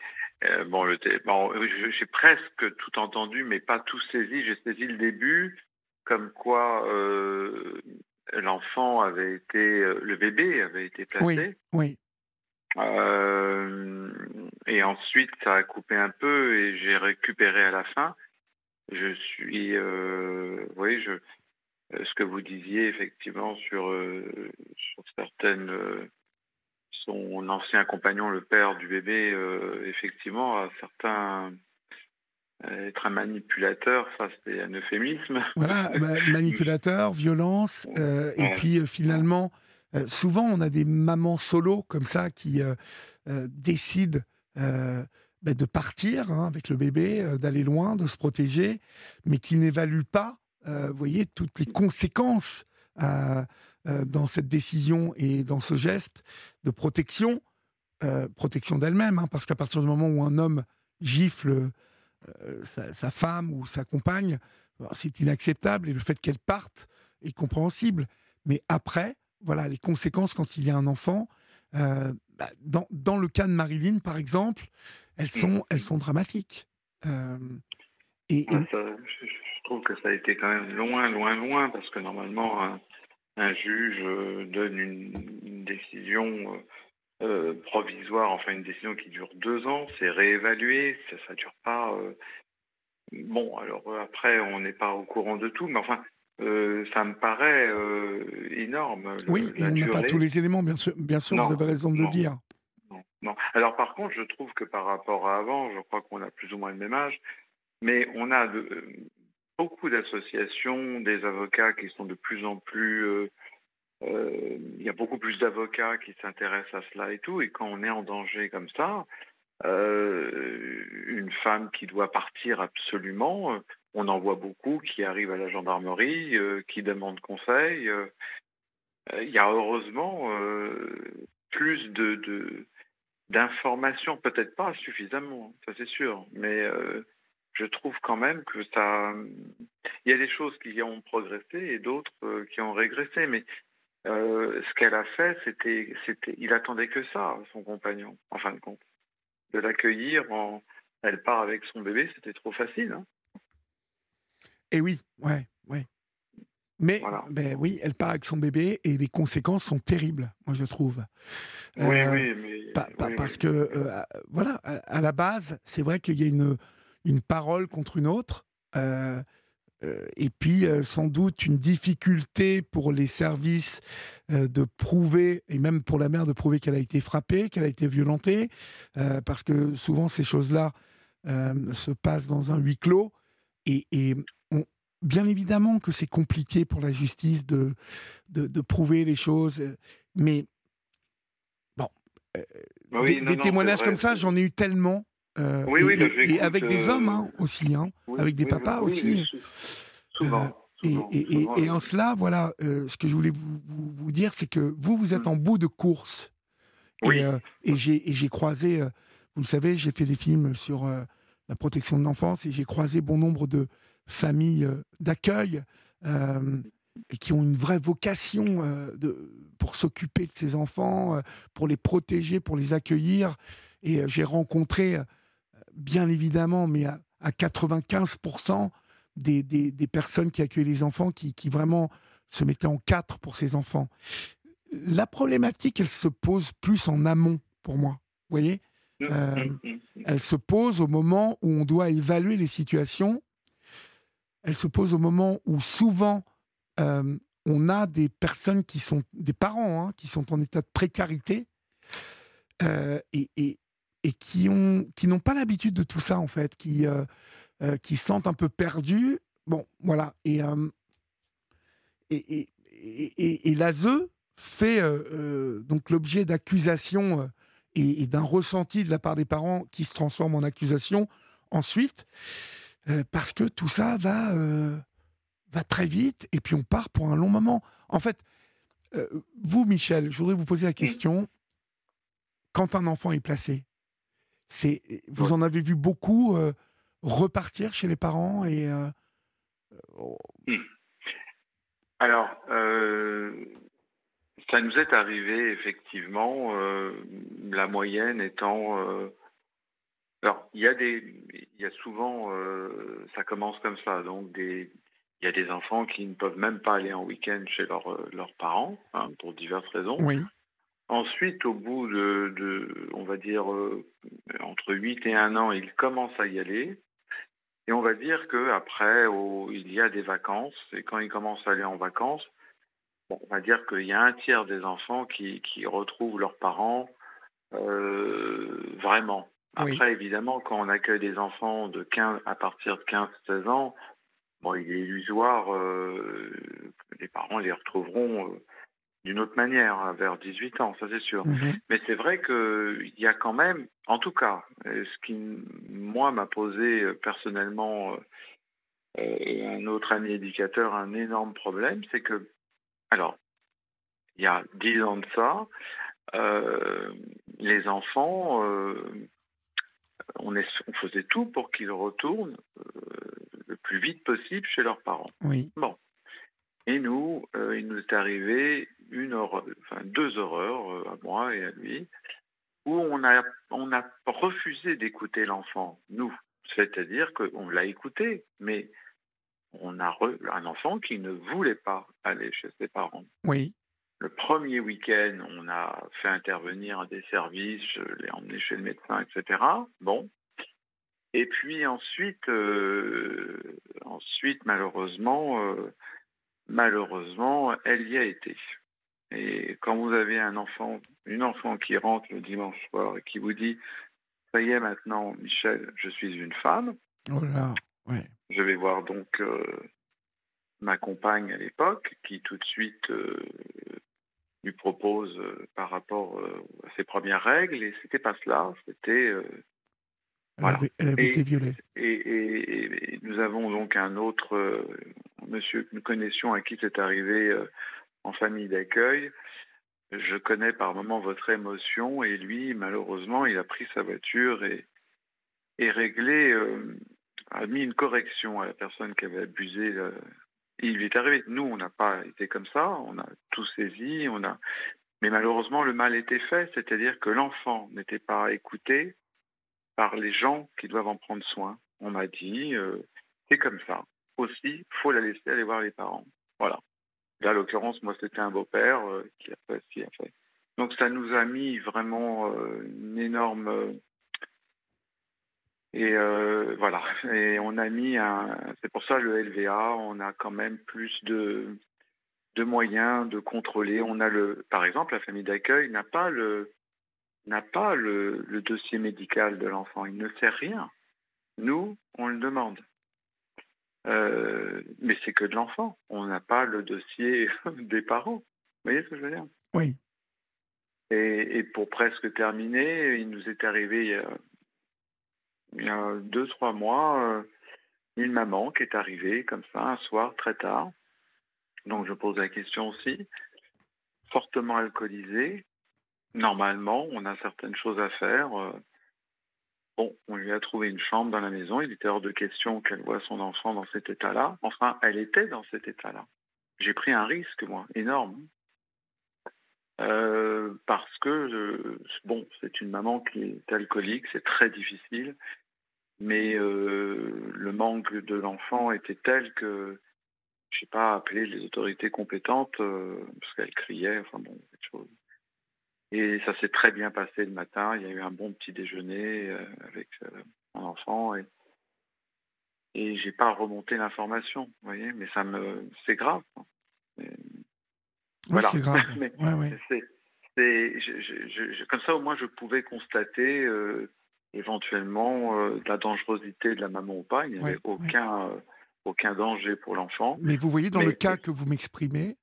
Euh, bon, le bon j'ai presque tout entendu, mais pas tout saisi. J'ai saisi le début, comme quoi euh, l'enfant avait été, le bébé avait été placé. Oui. Euh, et ensuite, ça a coupé un peu et j'ai récupéré à la fin. Je suis, oui, je, ce que vous disiez effectivement sur, sur certaines son ancien compagnon, le père du bébé, euh, effectivement, a certains euh, être un manipulateur, ça c'est un euphémisme. Voilà, manipulateur, violence, euh, et puis finalement, souvent on a des mamans solo comme ça qui décident bah, de partir hein, avec le bébé, d'aller loin, de se protéger, mais qui n'évaluent pas, vous voyez, toutes les conséquences dans cette décision et dans ce geste de protection, euh, protection d'elle-même, hein, parce qu'à partir du moment où un homme gifle euh, sa, femme ou sa compagne, c'est inacceptable et le fait qu'elle parte est compréhensible. Mais après, voilà, les conséquences quand il y a un enfant, bah, dans, dans, le cas de Marilyn, par exemple, elles sont, elles sont dramatiques. et, ah, je, trouve que ça a été quand même loin, loin, loin, parce que normalement, un juge euh, donne une, décision euh, euh, provisoire, enfin une décision qui dure deux ans, c'est réévalué, ça ne dure pas. Bon, alors après, on n'est pas au courant de tout, mais enfin, ça me paraît énorme. Oui, et on n'a pas tous les éléments, bien sûr, bien sûr vous avez raison de le dire. Non, non. Alors par contre, je trouve que par rapport à avant, je crois qu'on a plus ou moins le même âge, mais on a de, beaucoup d'associations, des avocats qui sont de plus en plus... Euh, euh, il y a beaucoup plus d'avocats qui s'intéressent à cela et tout. Et quand on est en danger comme ça, euh, une femme qui doit partir absolument, on en voit beaucoup qui arrivent à la gendarmerie, qui demandent conseil. il y a heureusement plus de d'informations, peut-être pas suffisamment, ça c'est sûr, mais je trouve quand même que ça. Il y a des choses qui ont progressé et d'autres euh, qui ont régressé. Mais euh, ce qu'elle a fait, c'était, c'était, il attendait que ça, son compagnon, en fin de compte, de l'accueillir. En... Elle part avec son bébé, c'était trop facile. Hein. Et oui, ouais, ouais. Mais ben oui, elle part avec son bébé et les conséquences sont terribles, moi je trouve. Oui, euh, oui, mais parce que voilà, à, la base, c'est vrai qu'il y a une une parole contre une autre. Euh, euh, et puis, euh, sans doute, une difficulté pour les services de prouver, et même pour la mère de prouver qu'elle a été frappée, qu'elle a été violentée, parce que souvent ces choses-là se passent dans un huis clos. Et, bien évidemment que c'est compliqué pour la justice de, de, prouver les choses, mais bon, des, témoignages comme ça, j'en ai eu tellement. Euh, oui, oui, et, avec des hommes hein, euh, aussi, hein, avec des papas aussi. Souvent. Euh, et, en cela, voilà, ce que je voulais vous, vous, dire, c'est que vous, vous êtes mm. en bout de course. Oui. Et, j'ai croisé, vous le savez, j'ai fait des films sur la protection de l'enfance et j'ai croisé bon nombre de familles d'accueil qui ont une vraie vocation de, pour s'occuper de ces enfants, pour les protéger, pour les accueillir. Et j'ai rencontré bien évidemment, mais à, 95% des, des, personnes qui accueillent les enfants qui, qui, vraiment se mettaient en quatre pour ces enfants. La problématique, elle se pose plus en amont pour moi. Vous voyez? Mmh, euh, mmh, mmh, Elle se pose au moment où on doit évaluer les situations. Elle se pose au moment où souvent euh, on a des personnes qui sont des parents hein, qui sont en état de précarité euh, et, et, et qui ont qui n'ont pas l'habitude de tout ça en fait, qui euh, euh, qui se sentent un peu perdus. Bon, voilà. Et euh, et, et, et, et l'ASE fait donc l'objet d'accusations et, d'un ressenti de la part des parents qui se transforme en accusation ensuite, parce que tout ça va va très vite et puis on part pour un long moment. En fait, vous, Michel, je voudrais vous poser la question. Quand un enfant est placé, c'est, vous en avez vu beaucoup euh, repartir chez les parents et. Euh, oh. hmm. Alors, euh, ça nous est arrivé effectivement, la moyenne étant Alors, il y a des, il y a souvent, ça commence comme ça. Donc, des, il y a des enfants qui ne peuvent même pas aller en week-end chez leurs euh, leurs parents, hein, pour diverses raisons. Oui. Ensuite, au bout de, de on va dire, euh, entre 8 et 1 an, ils commencent à y aller. Et on va dire qu'après, il y a des vacances. Et quand ils commencent à aller en vacances, bon, on va dire qu'il y a un tiers des enfants qui, qui retrouvent leurs parents euh, vraiment. Oui. Après, évidemment, quand on accueille des enfants de 15, à partir de 15-16 ans, bon, il est illusoire, euh, les parents les retrouveront euh, d'une autre manière, hein, vers 18 ans, ça c'est sûr. Mhm. Mais c'est vrai qu'il y a quand même, en tout cas, euh, ce qui, moi, m'a posé euh, personnellement, euh, et un autre ami éducateur, un énorme problème, c'est que, alors, il y a 10 ans de ça, euh, les enfants, euh, on, est, on faisait tout pour qu'ils retournent le plus vite possible chez leurs parents. Oui. Bon. Et nous, euh, il nous est arrivé une horreur, enfin deux horreurs euh, à moi et à lui, où on a, on a refusé d'écouter l'enfant, nous. C'est-à-dire qu'on l'a écouté, mais on a re- un enfant qui ne voulait pas aller chez ses parents. Oui. Le premier week-end, on a fait intervenir des services, je l'ai emmené chez le médecin, etc. Bon. Et puis ensuite, euh, ensuite malheureusement, euh, malheureusement, elle y a été. Et quand vous avez un enfant, une enfant qui rentre le dimanche soir et qui vous dit, ça y est maintenant, Michel, je suis une femme, Oh là. Ouais. je vais voir donc euh, ma compagne à l'époque, qui tout de suite euh, lui propose euh, par rapport à ses premières règles, et c'était pas cela, c'était Elle Voilà. avait, elle avait Et- été violée. et, et- et nous avons donc un autre euh, monsieur que nous connaissions à qui c'est arrivé euh, en famille d'accueil. Je connais par moments votre émotion et lui, malheureusement, il a pris sa voiture et, et réglé, euh, a mis une correction à la personne qui avait abusé. il lui est arrivé. Nous, on n'a pas été comme ça, on a tout saisi, on a. Mais malheureusement, le mal était fait, c'est-à-dire que l'enfant n'était pas écouté par les gens qui doivent en prendre soin. On m'a dit, euh, c'est comme ça. Aussi, faut la laisser aller voir les parents. Voilà. Là, en l'occurrence, moi, c'était un beau-père euh, qui a fait ce qu'il a fait. Donc, ça nous a mis vraiment euh, une énorme. et voilà. Et on a mis un. C'est pour ça le LVA. On a quand même plus de de moyens de contrôler. On a le, par exemple, la famille d'accueil n'a pas le n'a pas le, le dossier médical de l'enfant. Il ne sait rien. Nous, on le demande. Euh, mais c'est que de l'enfant. On n'a pas le dossier des parents. Vous voyez ce que je veux dire? Oui. et, et pour presque terminer, il nous est arrivé il y a, il y a deux, trois mois, euh, une maman qui est arrivée comme ça un soir très tard. Donc je pose la question aussi. Fortement alcoolisée. Normalement, on a certaines choses à faire. euh, Bon, on lui a trouvé une chambre dans la maison. Il était hors de question qu'elle voie son enfant dans cet état-là. Enfin, elle était dans cet état-là. J'ai pris un risque, moi, énorme. Euh, parce que, euh, bon, c'est une maman qui est alcoolique, c'est très difficile, mais le manque de l'enfant était tel que, je sais pas, appeler les autorités compétentes, parce qu'elle criait, enfin bon, quelque chose. Et ça s'est très bien passé le matin, il y a eu un bon petit déjeuner euh, avec euh, mon enfant, et, et j'ai pas remonté l'information, vous voyez, mais ça me, c'est grave. Mais- Oui, Voilà. c'est grave. Mais- Ouais, ouais. je- je- je- comme ça, au moins, je pouvais constater euh, éventuellement euh, la dangerosité de la maman ou pas. Il n'y avait aucun, euh, aucun danger pour l'enfant. Mais vous voyez, dans Mais- le cas que vous m'exprimez,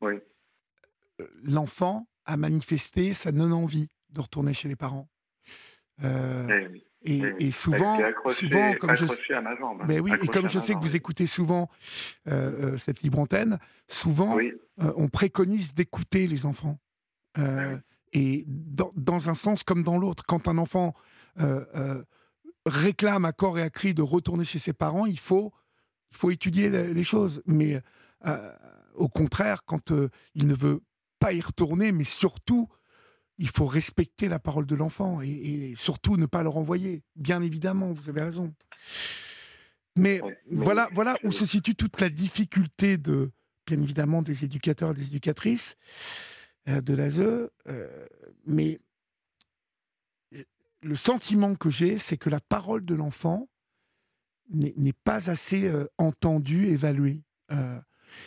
Oui. l'enfant a manifesté sa non-envie de retourner chez les parents. Euh, Et- et, et souvent, souvent, comme je, accrochée à ma jambe. mais oui, et Accrochée comme à je ma sais que vous écoutez souvent euh, euh, cette libre antenne, souvent Oui, euh, on préconise d'écouter les enfants. Oui. Et dans, dans un sens comme dans l'autre, quand un enfant réclame à corps et à cri de retourner chez ses parents, il faut, il faut étudier les, les choses. Mais au contraire, quand il ne veut pas y retourner, mais surtout il faut respecter la parole de l'enfant et, surtout ne pas le renvoyer. Bien évidemment, vous avez raison. Mais, voilà, voilà où se situe toute la difficulté de, bien évidemment, des éducateurs et des éducatrices euh, de l'ASE. Euh, mais le sentiment que j'ai, c'est que la parole de l'enfant n'est pas assez euh, entendue, évaluée.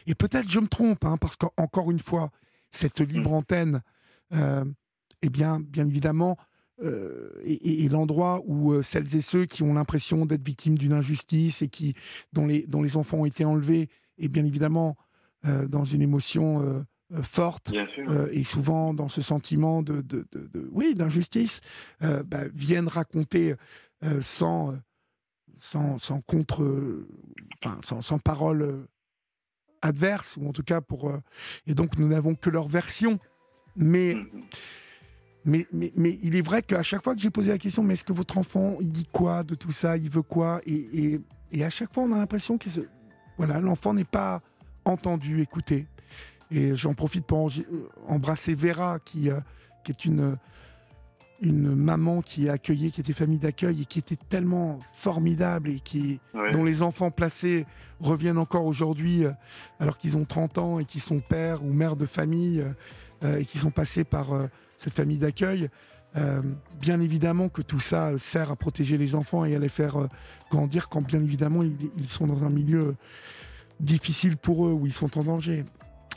et peut-être je me trompe, hein, parce qu'encore une fois, cette libre mmh. antenne eh bien, bien évidemment, euh, et, l'endroit où euh, celles et ceux qui ont l'impression d'être victimes d'une injustice et qui, dont, les, dont les enfants ont été enlevés, et bien évidemment euh, dans une émotion forte et souvent dans ce sentiment de, de, oui d'injustice, bah, viennent raconter sans, sans, sans, contre, enfin sans, sans parole adverse ou en tout cas pour et donc nous n'avons que leur version, mais mmh mais, mais, mais, il est vrai qu'à chaque fois que j'ai posé la question, mais est-ce que votre enfant, il dit quoi de tout ça Il veut quoi et, et, et, à chaque fois, on a l'impression que voilà, l'enfant n'est pas entendu, écouté. Et j'en profite pour euh, embrasser Vera, qui, euh, qui est une, une maman qui est accueillie, qui était famille d'accueil et qui était tellement formidable et qui, dont les enfants placés reviennent encore aujourd'hui, euh, alors qu'ils ont 30 ans et qui sont pères ou mères de famille et qui sont passés par cette famille d'accueil. Euh, bien évidemment que tout ça sert à protéger les enfants et à les faire euh, grandir quand bien évidemment ils, sont dans un milieu difficile pour eux, où ils sont en danger.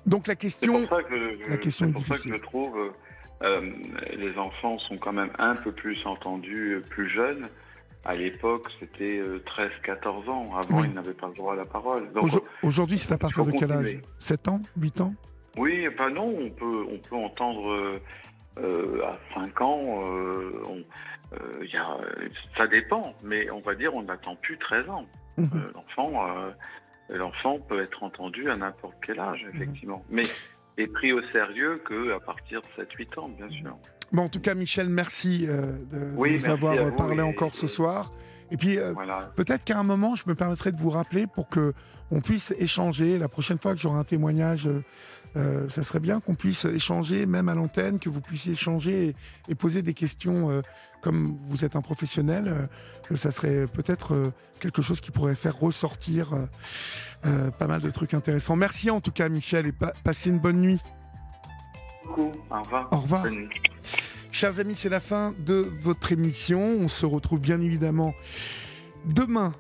Donc la question, que la question est, pour ça que je trouve euh, les enfants sont quand même un peu plus entendus plus jeunes. À l'époque, c'était 13-14 ans. Avant, ils n'avaient pas le droit à la parole. Aujourd'hui, c'est à partir de quel âge? 7 ans? 8 ans? Oui, ben non, on peut, on peut entendre euh, à 5 ans, euh, euh, y a, ça dépend, mais on va dire on n'attend plus 13 ans. Mhm. l'enfant, l'enfant peut être entendu à n'importe quel âge, mhm. effectivement. Mais est pris au sérieux qu'à partir de 7-8 ans, bien sûr. Bon, en tout cas, Michel, merci de, nous avoir parlé encore ce soir. Et puis, peut-être qu'à un moment, je me permettrai de vous rappeler pour que on puisse échanger. La prochaine fois que j'aurai un témoignage euh, ça serait bien qu'on puisse échanger, même à l'antenne, que vous puissiez échanger et, poser des questions. Euh, comme vous êtes un professionnel, euh, ça serait peut-être quelque chose qui pourrait faire ressortir pas mal de trucs intéressants. Merci en tout cas, Michel, et passez une bonne nuit. Au revoir. Au revoir. Chers amis, c'est la fin de votre émission. On se retrouve bien évidemment demain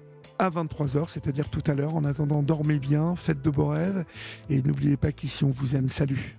à 23h, c'est-à-dire tout à l'heure. En attendant, dormez bien, faites de beaux rêves et n'oubliez pas qu'ici on vous aime. Salut